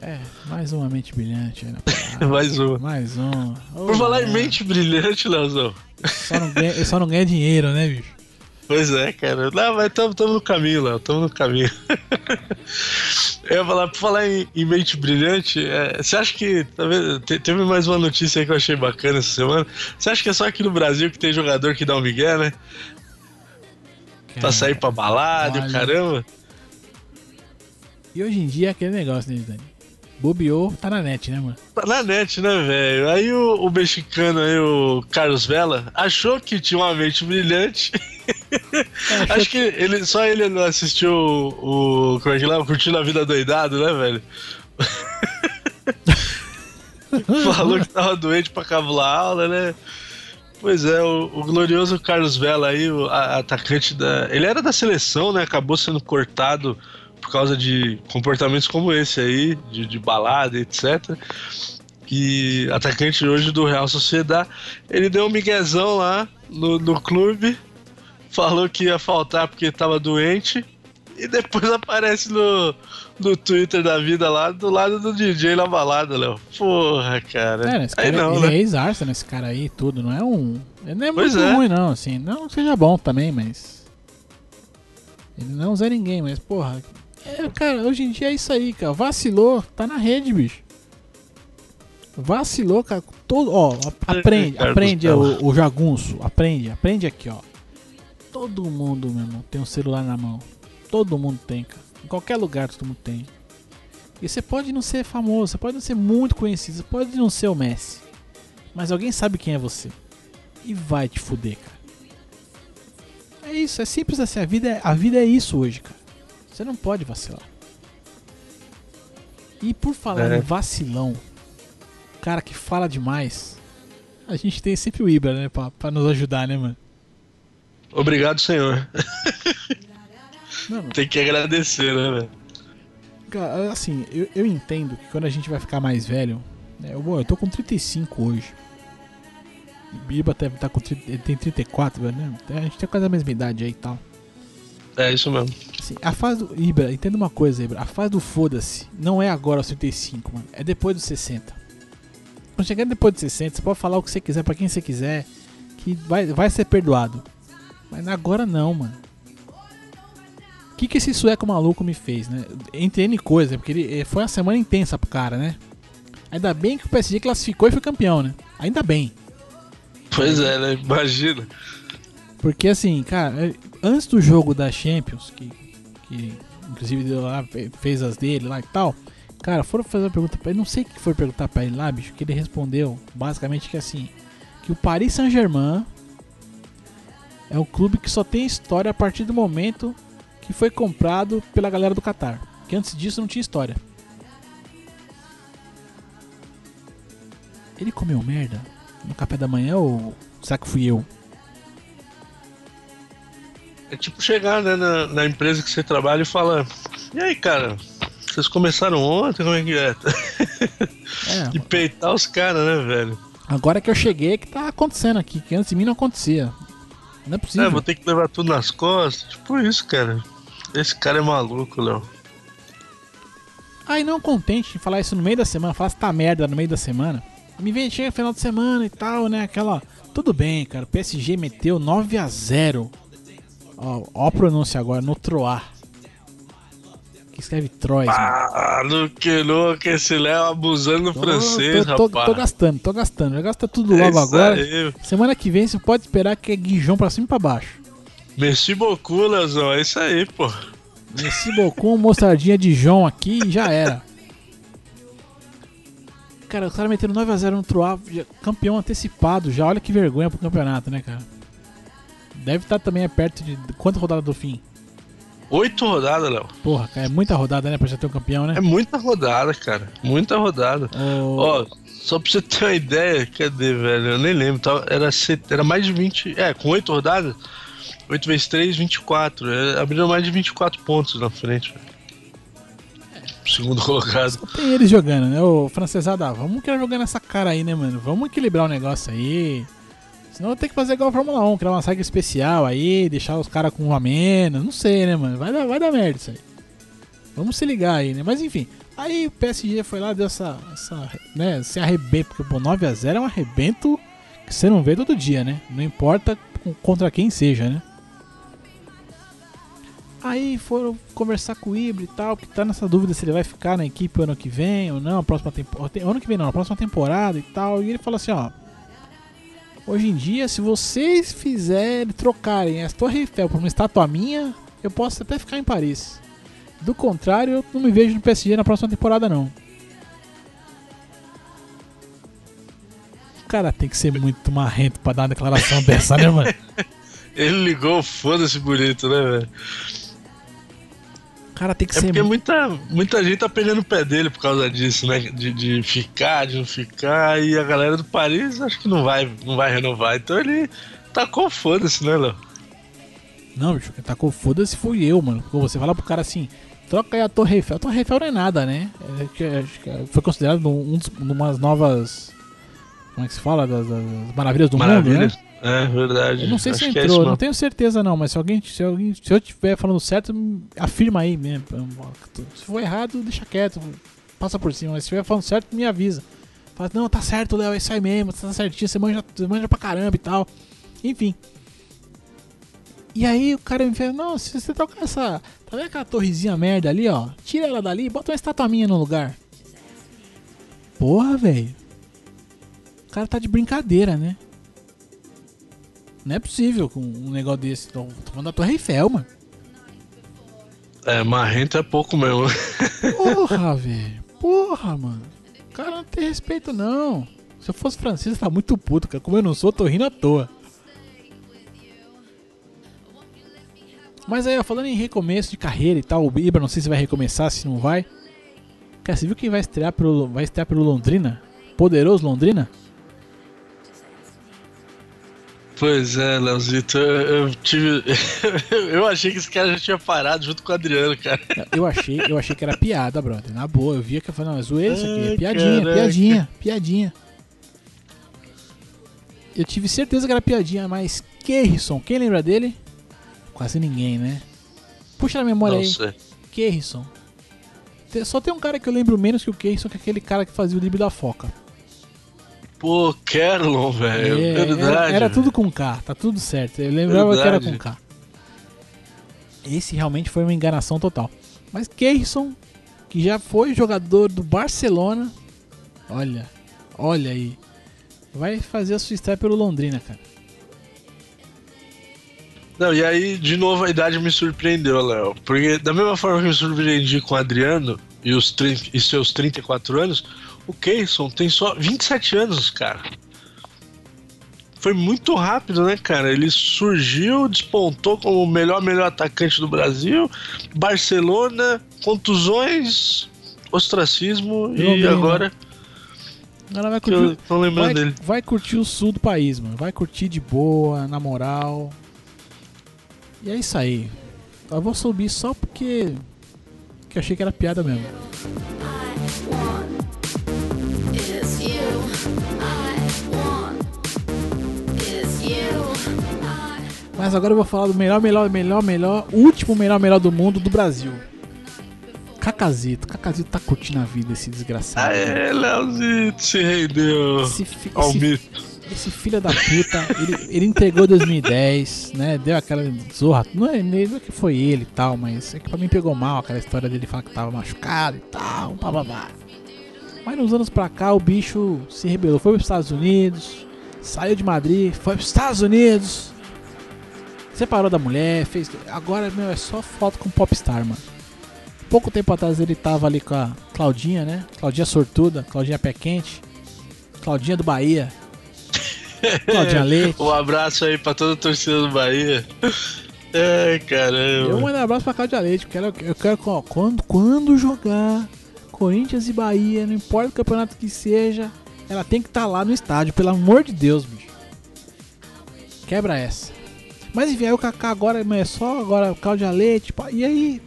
Speaker 2: É, mais uma mente brilhante aí na parada.
Speaker 3: Mais uma.
Speaker 2: Mais um. Ô,
Speaker 3: Por falar em mente brilhante, Leozão.
Speaker 2: Só não, ganha, só não ganha dinheiro, né, bicho?
Speaker 3: Pois é, cara. Não, mas tamo, tamo no caminho, Léo. Tamo no caminho. Eu ia falar, por falar em, em mente brilhante, é, você acha que. Tá? Te- teve mais uma notícia aí que eu achei bacana essa semana. Você acha que é só aqui no Brasil que tem jogador que dá um migué, né? Pra sair pra balada e o caramba?
Speaker 2: E hoje em dia é aquele negócio, né, Dani? Bobeou, tá na net, né, mano?
Speaker 3: Tá na net, né, velho? Aí o, o mexicano aí, o Carlos Vela, achou que tinha uma mente brilhante. Acho que ele, só ele não assistiu o. Como é que lá? Curtindo a vida doidado, né, velho? Falou que tava doente pra cabular aula, né? Pois é, o, o glorioso Carlos Vela aí, o a- atacante da. Ele era da seleção, né? Acabou sendo cortado por causa de comportamentos como esse aí, de, de balada, etc. E atacante hoje do Real Sociedad, ele deu um miguezão lá no, no clube, falou que ia faltar porque tava doente, e depois aparece no, no Twitter da vida lá, do lado do DJ na balada, Léo. Porra, cara.
Speaker 2: É, né, esse
Speaker 3: aí
Speaker 2: cara,
Speaker 3: não,
Speaker 2: ele
Speaker 3: né?
Speaker 2: é ex-Arsenal, esse cara aí, tudo. Não é um. Ele não é
Speaker 3: Pois
Speaker 2: muito
Speaker 3: é.
Speaker 2: ruim, não, assim. Não seja bom também, mas. Ele não usa ninguém, mas, porra. É, cara, hoje em dia é isso aí, cara. Vacilou, tá na rede, bicho. Vacilou, cara. Todo, ó, a- aprende, aprende o, o jagunço. Aprende, aprende aqui, ó. Todo mundo, meu irmão, tem um celular na mão. Todo mundo tem, cara. Em qualquer lugar todo mundo tem. E você pode não ser famoso, você pode não ser muito conhecido, você pode não ser o Messi. Mas alguém sabe quem é você. E vai te fuder, cara. É isso, é simples assim. A vida é, a vida é isso hoje, cara. Você não pode vacilar. E por falar
Speaker 3: É.
Speaker 2: em vacilão, cara que fala demais, a gente tem sempre o Ibra, né? Pra, pra nos ajudar, né, mano?
Speaker 3: Obrigado, senhor. Tem que agradecer, né, velho?
Speaker 2: Assim, eu, eu entendo que quando a gente vai ficar mais velho, né, eu, bom, eu tô com 35 hoje. Biba deve tá com 30, ele tem 34, velho, né? A gente tem quase a mesma idade aí e tal.
Speaker 3: É isso mesmo.
Speaker 2: Assim, a fase do. Ibra, entenda uma coisa, Ibra. A fase do foda-se não é agora aos 35, mano. É depois dos 60. Quando chegar depois dos 60, você pode falar o que você quiser pra quem você quiser, que vai, vai ser perdoado. Mas agora não, mano. O que, que esse sueco maluco me fez, né? Entre N coisa, porque ele eh, foi uma semana intensa pro cara, né? Ainda bem que o PSG classificou e foi campeão, né? Ainda bem.
Speaker 3: Pois é, né? Imagina.
Speaker 2: Porque assim, cara, antes do jogo da Champions, que, que inclusive deu lá, fe- fez as dele lá e tal, cara, foram fazer uma pergunta pra ele, não sei o que foi perguntar pra ele lá, bicho, que ele respondeu basicamente que assim, que o Paris Saint-Germain é um clube que só tem história a partir do momento que foi comprado pela galera do Qatar. Que antes disso não tinha história. Ele comeu merda no café da manhã ou será que fui eu?
Speaker 3: É tipo chegar né, na, na empresa que você trabalha e falar: E aí, cara, vocês começaram ontem? Como é que é?
Speaker 2: É,
Speaker 3: E peitar os caras, né, velho?
Speaker 2: Agora que eu cheguei, que tá acontecendo aqui, que antes de mim não acontecia. Não é possível.
Speaker 3: É, vou ter que levar tudo nas costas. Tipo isso, cara. Esse cara é maluco, Léo.
Speaker 2: Aí não contente em falar isso no meio da semana, falar essa merda no meio da semana. Me vem, chega final de semana e tal, né? Aquela. Tudo bem, cara. O PSG meteu 9 a 0 Ó, ó a pronúncia agora, no Troar. Que escreve Troyes.
Speaker 3: Ah, que louco esse Léo abusando do
Speaker 2: Tô-
Speaker 3: francês,
Speaker 2: tô, tô,
Speaker 3: rapaz.
Speaker 2: tô gastando, tô gastando. Já gasta tudo
Speaker 3: É
Speaker 2: logo
Speaker 3: isso
Speaker 2: agora.
Speaker 3: aí.
Speaker 2: Semana que vem você pode esperar que é Guijão pra cima e pra baixo.
Speaker 3: Merci beaucoup, Leozão. É isso aí, pô.
Speaker 2: Esse bocum, mostardinha de João aqui e já era. Cara, os caras meteram 9x0 no Troá, campeão antecipado já. Olha que vergonha pro campeonato, né, cara? Deve estar também é perto de. Quantas rodadas do fim?
Speaker 3: Oito rodadas, Léo.
Speaker 2: Porra, cara, é muita rodada, né, pra já ter um campeão, né?
Speaker 3: É muita rodada, cara. Muita rodada. Ó, só pra você ter uma ideia, cadê, velho? Eu nem lembro. Tava, era, set- era mais de 20. É, com oito rodadas, 8 vezes 3, 24. É, abriram mais de 24 pontos na frente, velho. Segundo colocado.
Speaker 2: Só tem eles jogando, né? Ô, francesada, vamos querer jogar nessa cara aí, né, mano? Vamos equilibrar o negócio aí. Senão ter que fazer igual a Fórmula 1, criar uma regra especial aí, deixar os caras com um a menos. Não sei, né, mano? Vai dar, vai dar merda isso aí. Vamos se ligar aí, né? Mas enfim, aí o PSG foi lá, deu essa. essa né, se arrebento, porque pô, 9x0 é um arrebento que você não vê todo dia, né? Não importa contra quem seja, né? Aí foram conversar com o Ibra e tal, que tá nessa dúvida se ele vai ficar na equipe ano que vem ou não, próxima temporada. Ano que vem não, próxima temporada e tal. E ele falou assim, ó. Hoje em dia, se vocês fizerem trocarem a Torre Eiffel por uma estátua minha, eu posso até ficar em Paris. Do contrário, eu não me vejo no PSG na próxima temporada não. Cara tem que ser muito marrento pra dar uma declaração dessa, né, mano?
Speaker 3: Ele ligou, foda-se bonito, né, velho?
Speaker 2: Cara tem que
Speaker 3: É
Speaker 2: ser
Speaker 3: porque muita, muita gente tá pegando o pé dele por causa disso, né? De, de ficar, de não ficar. E a galera do Paris acho que não vai, não vai renovar. Então ele tacou foda-se, né, Léo?
Speaker 2: Não, bicho, quem tacou foda-se fui eu, mano. Porque você fala pro cara assim, troca aí a Torre Eiffel. A Torre Eiffel não é nada, né? É que foi considerado um dos, umas novas. Como é que se fala? Das, das maravilhas do
Speaker 3: Maravilha.
Speaker 2: mundo, né?
Speaker 3: É verdade.
Speaker 2: Eu não sei
Speaker 3: Acho
Speaker 2: se
Speaker 3: é
Speaker 2: entrou,
Speaker 3: isso
Speaker 2: não tenho certeza não, mas se alguém, se alguém, se eu estiver falando certo, afirma aí mesmo. Se for errado, deixa quieto, passa por cima. Mas se estiver falando certo, me avisa. Fala, não, tá certo, Léo, é isso aí mesmo, tá certinho, você manja, você manja pra caramba e tal. Enfim. E aí o cara me fala, não, se você trocar essa. Tá vendo aquela torrezinha merda ali, ó? Tira ela dali e bota uma estátua minha no lugar. Porra, velho. O cara tá de brincadeira, né? Não é possível com um negócio desse. Tô, tô falando da Torre Eiffel, mano.
Speaker 3: É, marrento é pouco mesmo.
Speaker 2: Porra, velho. Porra, mano. O cara não tem respeito, não. Se eu fosse francês, tá muito puto, cara. Como eu não sou, tô rindo à toa. Mas aí, ó, falando em recomeço de carreira e tal, o Ibra, não sei se vai recomeçar, se não vai. Cara, você viu quem vai estrear pelo, vai estrear pelo Londrina? Poderoso Londrina?
Speaker 3: Pois é, Leozito, eu, eu tive. eu achei que esse cara já tinha parado junto com o Adriano, cara.
Speaker 2: Eu achei, eu achei que era piada, brother. Na boa, eu via que eu falei, não, é zoeira isso aqui. É piadinha,
Speaker 3: caraca.
Speaker 2: piadinha, piadinha. Eu tive certeza que era piadinha, mas Kerrison, quem lembra dele? Quase ninguém, né? Puxa na memória
Speaker 3: Não
Speaker 2: aí.
Speaker 3: sei.
Speaker 2: Kerrison. Só tem um cara que eu lembro menos que o Kerrison, que é aquele cara que fazia o drible da foca.
Speaker 3: Pô, Kerlon, velho.
Speaker 2: É,
Speaker 3: verdade.
Speaker 2: era, era tudo com K, tá tudo certo. Eu lembrava que era
Speaker 3: Verdade.
Speaker 2: com K. Esse realmente foi uma enganação total. Mas Kerrison, que já foi jogador do Barcelona, olha, olha aí, vai fazer a sua estreia pelo Londrina, cara.
Speaker 3: Não, e aí, de novo, a idade me surpreendeu, Léo. Porque, da mesma forma que me surpreendi com o Adriano e, os 30 e seus 34 anos, o Keyson tem só 27 anos, cara. Foi muito rápido, né, cara? Ele surgiu, despontou como o melhor, melhor atacante do Brasil. Barcelona, contusões, ostracismo e agora
Speaker 2: Agora vai
Speaker 3: eu
Speaker 2: curtir,
Speaker 3: tô lembrando
Speaker 2: vai,
Speaker 3: dele.
Speaker 2: vai curtir o sul do país, mano. Vai curtir de boa, na moral. E é isso aí. Eu vou subir só porque que achei que era piada mesmo.
Speaker 5: It's
Speaker 2: Mas agora eu vou falar do melhor, melhor, melhor, melhor, último melhor, melhor do mundo do Brasil. Cacazito. Cacazito tá curtindo a vida, esse desgraçado.
Speaker 3: Aê, Leozito, se rendeu
Speaker 2: Esse, fi-
Speaker 3: ao
Speaker 2: esse,
Speaker 3: mito.
Speaker 2: esse filho da puta, ele, ele entregou 2010, né? Deu aquela zorra. Não é, não é que foi ele e tal, mas é que pra mim pegou mal aquela história dele falar que tava machucado e tal, pá. Mas nos anos pra cá o bicho se rebelou. Foi pros Estados Unidos, saiu de Madrid, foi pros Estados Unidos, separou da mulher, fez. Agora, meu, é só foto com popstar, mano. Pouco tempo atrás ele tava ali com a Claudinha, né? Claudinha sortuda, Claudinha pé quente, Claudinha do Bahia, Claudinha Leite.
Speaker 3: Um abraço aí pra toda a torcida do Bahia. Ai, caramba.
Speaker 2: Eu mando um abraço pra Claudia Leite, eu quero, eu quero quando, quando jogar Corinthians e Bahia, não importa o campeonato que seja, ela tem que estar lá no estádio, pelo amor de Deus, bicho. Quebra essa. Mas enfim, aí o Kaká agora é só agora Cláudia Leite, pá, e aí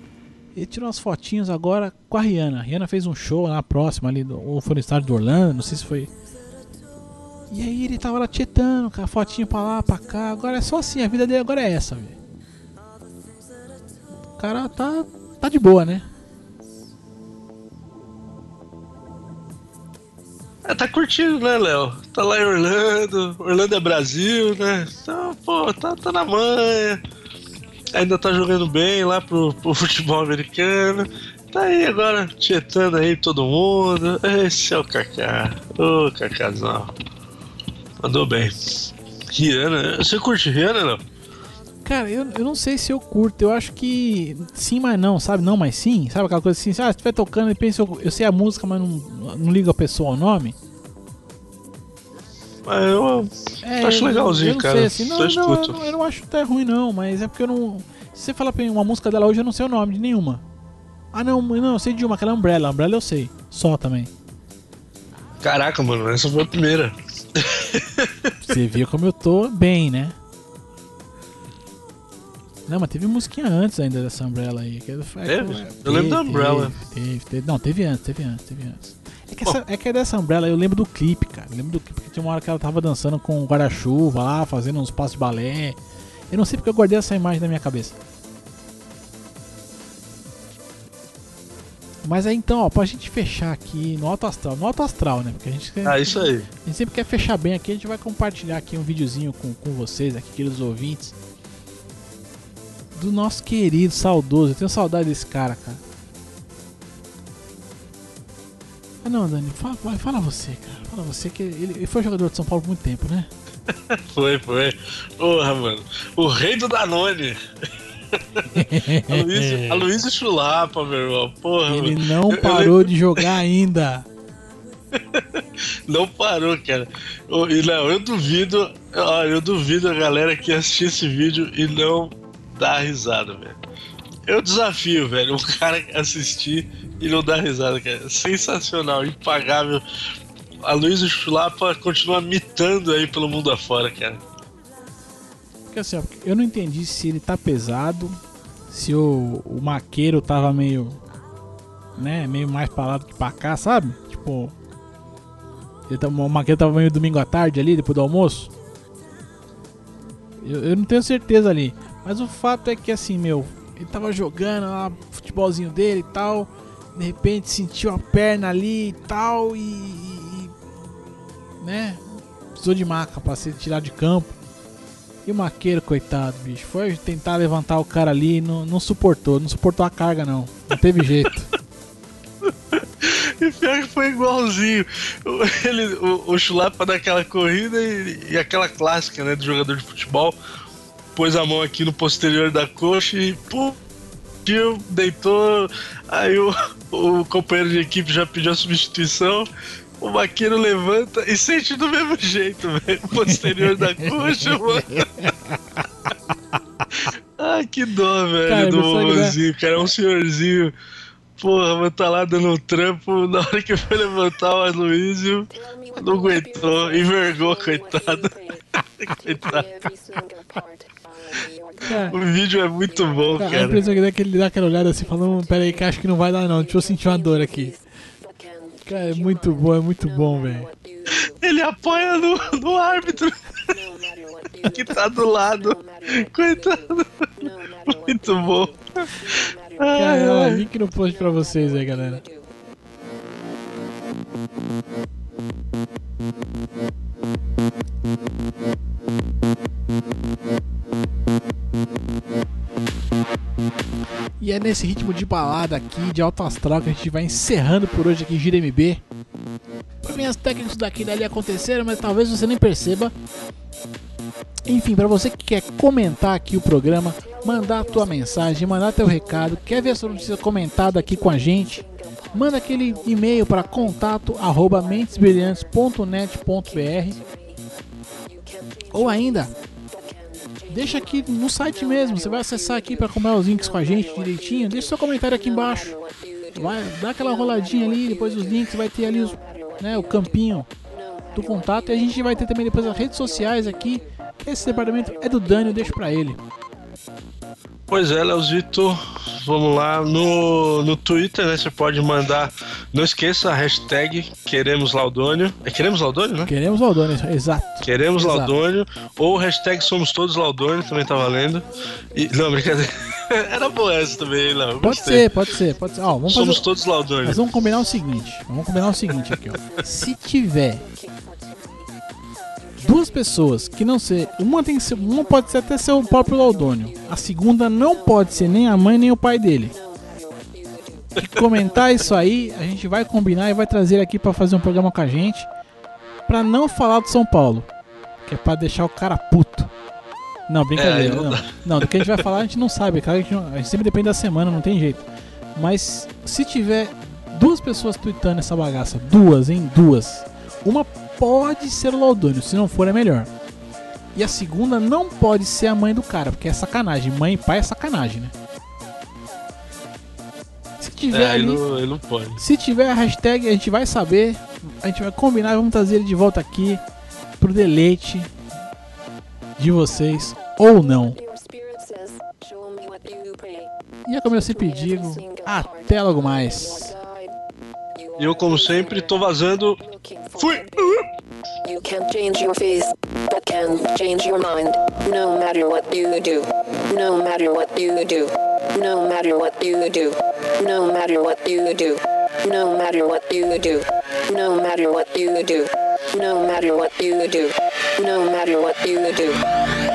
Speaker 2: ele tirou umas fotinhas agora com a Rihanna. A Rihanna fez um show na próxima ali, do, ou foi no estádio do Orlando, não sei se foi. E aí ele tava lá tietando, com a fotinha pra lá, pra cá. Agora é só assim, a vida dele agora é essa, velho. O cara tá, tá de boa, né?
Speaker 3: É, tá curtindo, né, Léo? Tá lá em Orlando. Orlando é Brasil, né? Então, pô, tá, tá na manha. Ainda tá jogando bem lá pro, pro futebol americano. Tá aí agora, tietando aí todo mundo. Esse é o Kaká. Ô, Kakazão. Mandou bem. Rihanna, você curte Rihanna, Léo?
Speaker 2: Cara, eu, eu não sei se eu curto. Eu acho que sim, mas não, sabe? Não, mas sim. Sabe aquela coisa assim? Ah, se estiver tocando e pensa, eu, eu sei a música, mas não, não ligo a pessoa ao nome?
Speaker 3: Mas eu
Speaker 2: É,
Speaker 3: acho
Speaker 2: eu-
Speaker 3: legalzinho,
Speaker 2: eu não
Speaker 3: cara.
Speaker 2: Sei, assim, não, não, eu não, eu não acho até ruim, não, mas é porque eu não. Se você falar pra mim uma música dela hoje, eu não sei o nome de nenhuma. Ah, não, não, eu sei de uma, aquela Umbrella. Umbrella eu sei. Só também.
Speaker 3: Caraca, mano, essa foi a primeira.
Speaker 2: Você viu como eu tô bem, né? Não, mas teve musiquinha antes ainda dessa Umbrella aí. que é- é-
Speaker 3: Teve?
Speaker 2: é-
Speaker 3: Eu lembro da Umbrella.
Speaker 2: Teve, teve, teve. Não, teve antes, teve antes, teve antes. É que, essa, é que dessa Umbrella eu lembro do clipe, cara. Eu lembro do clipe porque tinha uma hora que ela tava dançando com o guarda-chuva lá, fazendo uns passos de balé. Eu não sei porque eu guardei essa imagem na minha cabeça. Mas aí então, ó, pra gente fechar aqui no alto astral, no alto astral, né? Porque a gente,
Speaker 3: Ah, isso aí.
Speaker 2: a gente sempre quer fechar bem aqui, a gente vai compartilhar aqui um videozinho com, com vocês, aqui, queridos ouvintes. Do nosso querido, saudoso. Eu tenho saudade desse cara, cara. Ah não, Dani, fala, fala você, cara. Fala você que ele, ele foi jogador de São Paulo por muito tempo, né?
Speaker 3: Foi, foi. Porra, mano. O rei do Danone. A Luísa, a Luísa Chulapa, meu irmão. Porra,
Speaker 2: Ele
Speaker 3: mano.
Speaker 2: não
Speaker 3: Eu- eu
Speaker 2: parou de jogar ainda.
Speaker 3: Não parou, cara. Ô, E não, eu duvido. Eu duvido a galera que assistir esse vídeo e não dar risada, velho. Eu desafio, velho, um cara assistir e não dar risada, cara. Sensacional, impagável. A Luísa Chulapa continua mitando aí pelo mundo afora, cara.
Speaker 2: Porque assim, eu não entendi se ele tá pesado, se o, o maqueiro tava meio. né, meio mais pra lá do que pra cá, sabe? Tipo. Ele tava, o maqueiro tava meio domingo à tarde ali, depois do almoço. Eu, eu não tenho certeza ali. Mas o fato é que assim, meu, ele tava jogando lá, futebolzinho dele e tal. De repente sentiu a perna ali e tal. E. e- né? Precisou de maca pra ser tirado de campo. E o maqueiro, coitado, bicho, foi tentar levantar o cara ali não, não suportou, não suportou a carga não. Não teve jeito.
Speaker 3: E pior que foi igualzinho. Ele, o, o Chulapa daquela corrida e, e aquela clássica, né, do jogador de futebol. Pôs a mão aqui no posterior da coxa e pum, tio, deitou. Aí o, o companheiro de equipe já pediu a substituição. O vaqueiro levanta e sente do mesmo jeito, velho. Posterior da coxa, mano. Ai, que dó, velho,
Speaker 2: Cara,
Speaker 3: do
Speaker 2: né?
Speaker 3: vovozinho. Cara, é um senhorzinho. Porra, mas tá lá dando um trampo. Na hora que foi levantar o Aloysio, não aguentou. Envergou, coitado. coitado.
Speaker 2: Cara,
Speaker 3: O vídeo é muito bom,
Speaker 2: a
Speaker 3: cara.
Speaker 2: impressão que dá é que ele dá aquela olhada assim, falando, pera aí que acho que não vai dar não, deixa eu sentir uma dor aqui. Cara, é muito bom, é muito bom, velho.
Speaker 3: Ele apoia no, no árbitro que tá do lado. Coitado. Muito bom.
Speaker 2: Cara, ó, link no post pra vocês aí, galera. E é nesse ritmo de balada aqui, de alto astral, que a gente vai encerrando por hoje aqui Gira MB. Problemas técnicos daqui e dali aconteceram, mas talvez você nem perceba. Enfim, para você que quer comentar aqui o programa, mandar a tua mensagem, mandar teu recado, quer ver a sua notícia comentada aqui com a gente, manda aquele e-mail para contato arroba mentesbrilhantes.net.br ou ainda deixa aqui no site mesmo, você vai acessar aqui para comprar os links com a gente direitinho, deixa seu comentário aqui embaixo. Vai, dá aquela roladinha ali, depois os links vai ter ali os, né, o campinho do contato e a gente vai ter também depois as redes sociais aqui. Esse departamento é do Dani, eu deixo pra ele.
Speaker 3: Pois é, Leozito, vamos lá. No, no Twitter, né? Você pode mandar. Não esqueça a hashtag Queremos Laudônio. É Queremos Laudônio, né?
Speaker 2: Queremos o Aldônio, exato.
Speaker 3: Queremos
Speaker 2: Exato.
Speaker 3: Laudônio. Ou hashtag Somos Todos Laudônio, também tá valendo. E, não, brincadeira. Era boa essa também, Léo.
Speaker 2: Pode ser, pode ser, pode ser. Ó, vamos
Speaker 3: Somos
Speaker 2: fazer,
Speaker 3: todos Laudônio.
Speaker 2: nós vamos combinar o seguinte. Vamos combinar o seguinte aqui, ó. Se tiver duas pessoas que não ser, uma tem que ser, uma pode ser até ser o próprio Laudônio. A segunda não pode ser nem a mãe nem o pai dele. Que comentar isso aí, a gente vai combinar e vai trazer aqui pra fazer um programa com a gente, Pra não falar do São Paulo, que é pra deixar o cara puto. Não, brincadeira.
Speaker 3: É, não
Speaker 2: não, não, do que a gente vai falar a gente não sabe, cara. A gente, não- a gente sempre depende da semana, não tem jeito. Mas se tiver duas pessoas tweetando essa bagaça, duas, hein? Duas. Uma pode ser o Laudônio, se não for é melhor. E a segunda não pode ser a mãe do cara, porque é sacanagem. Mãe e pai é sacanagem, né? Se tiver
Speaker 3: É,
Speaker 2: ali,
Speaker 3: ele não, ele não pode.
Speaker 2: se tiver a hashtag, a gente vai saber. A gente vai combinar e vamos trazer ele de volta aqui pro deleite de vocês ou não. E é como eu sempre digo, até logo mais.
Speaker 3: E eu, como sempre, tô vazando. Fui!
Speaker 6: You can't change your face, but can change your mind. No matter what you do, no matter what you do, no matter what you do, no matter what you do, no matter what you do, no matter what you do, no matter what you do, no matter what you do.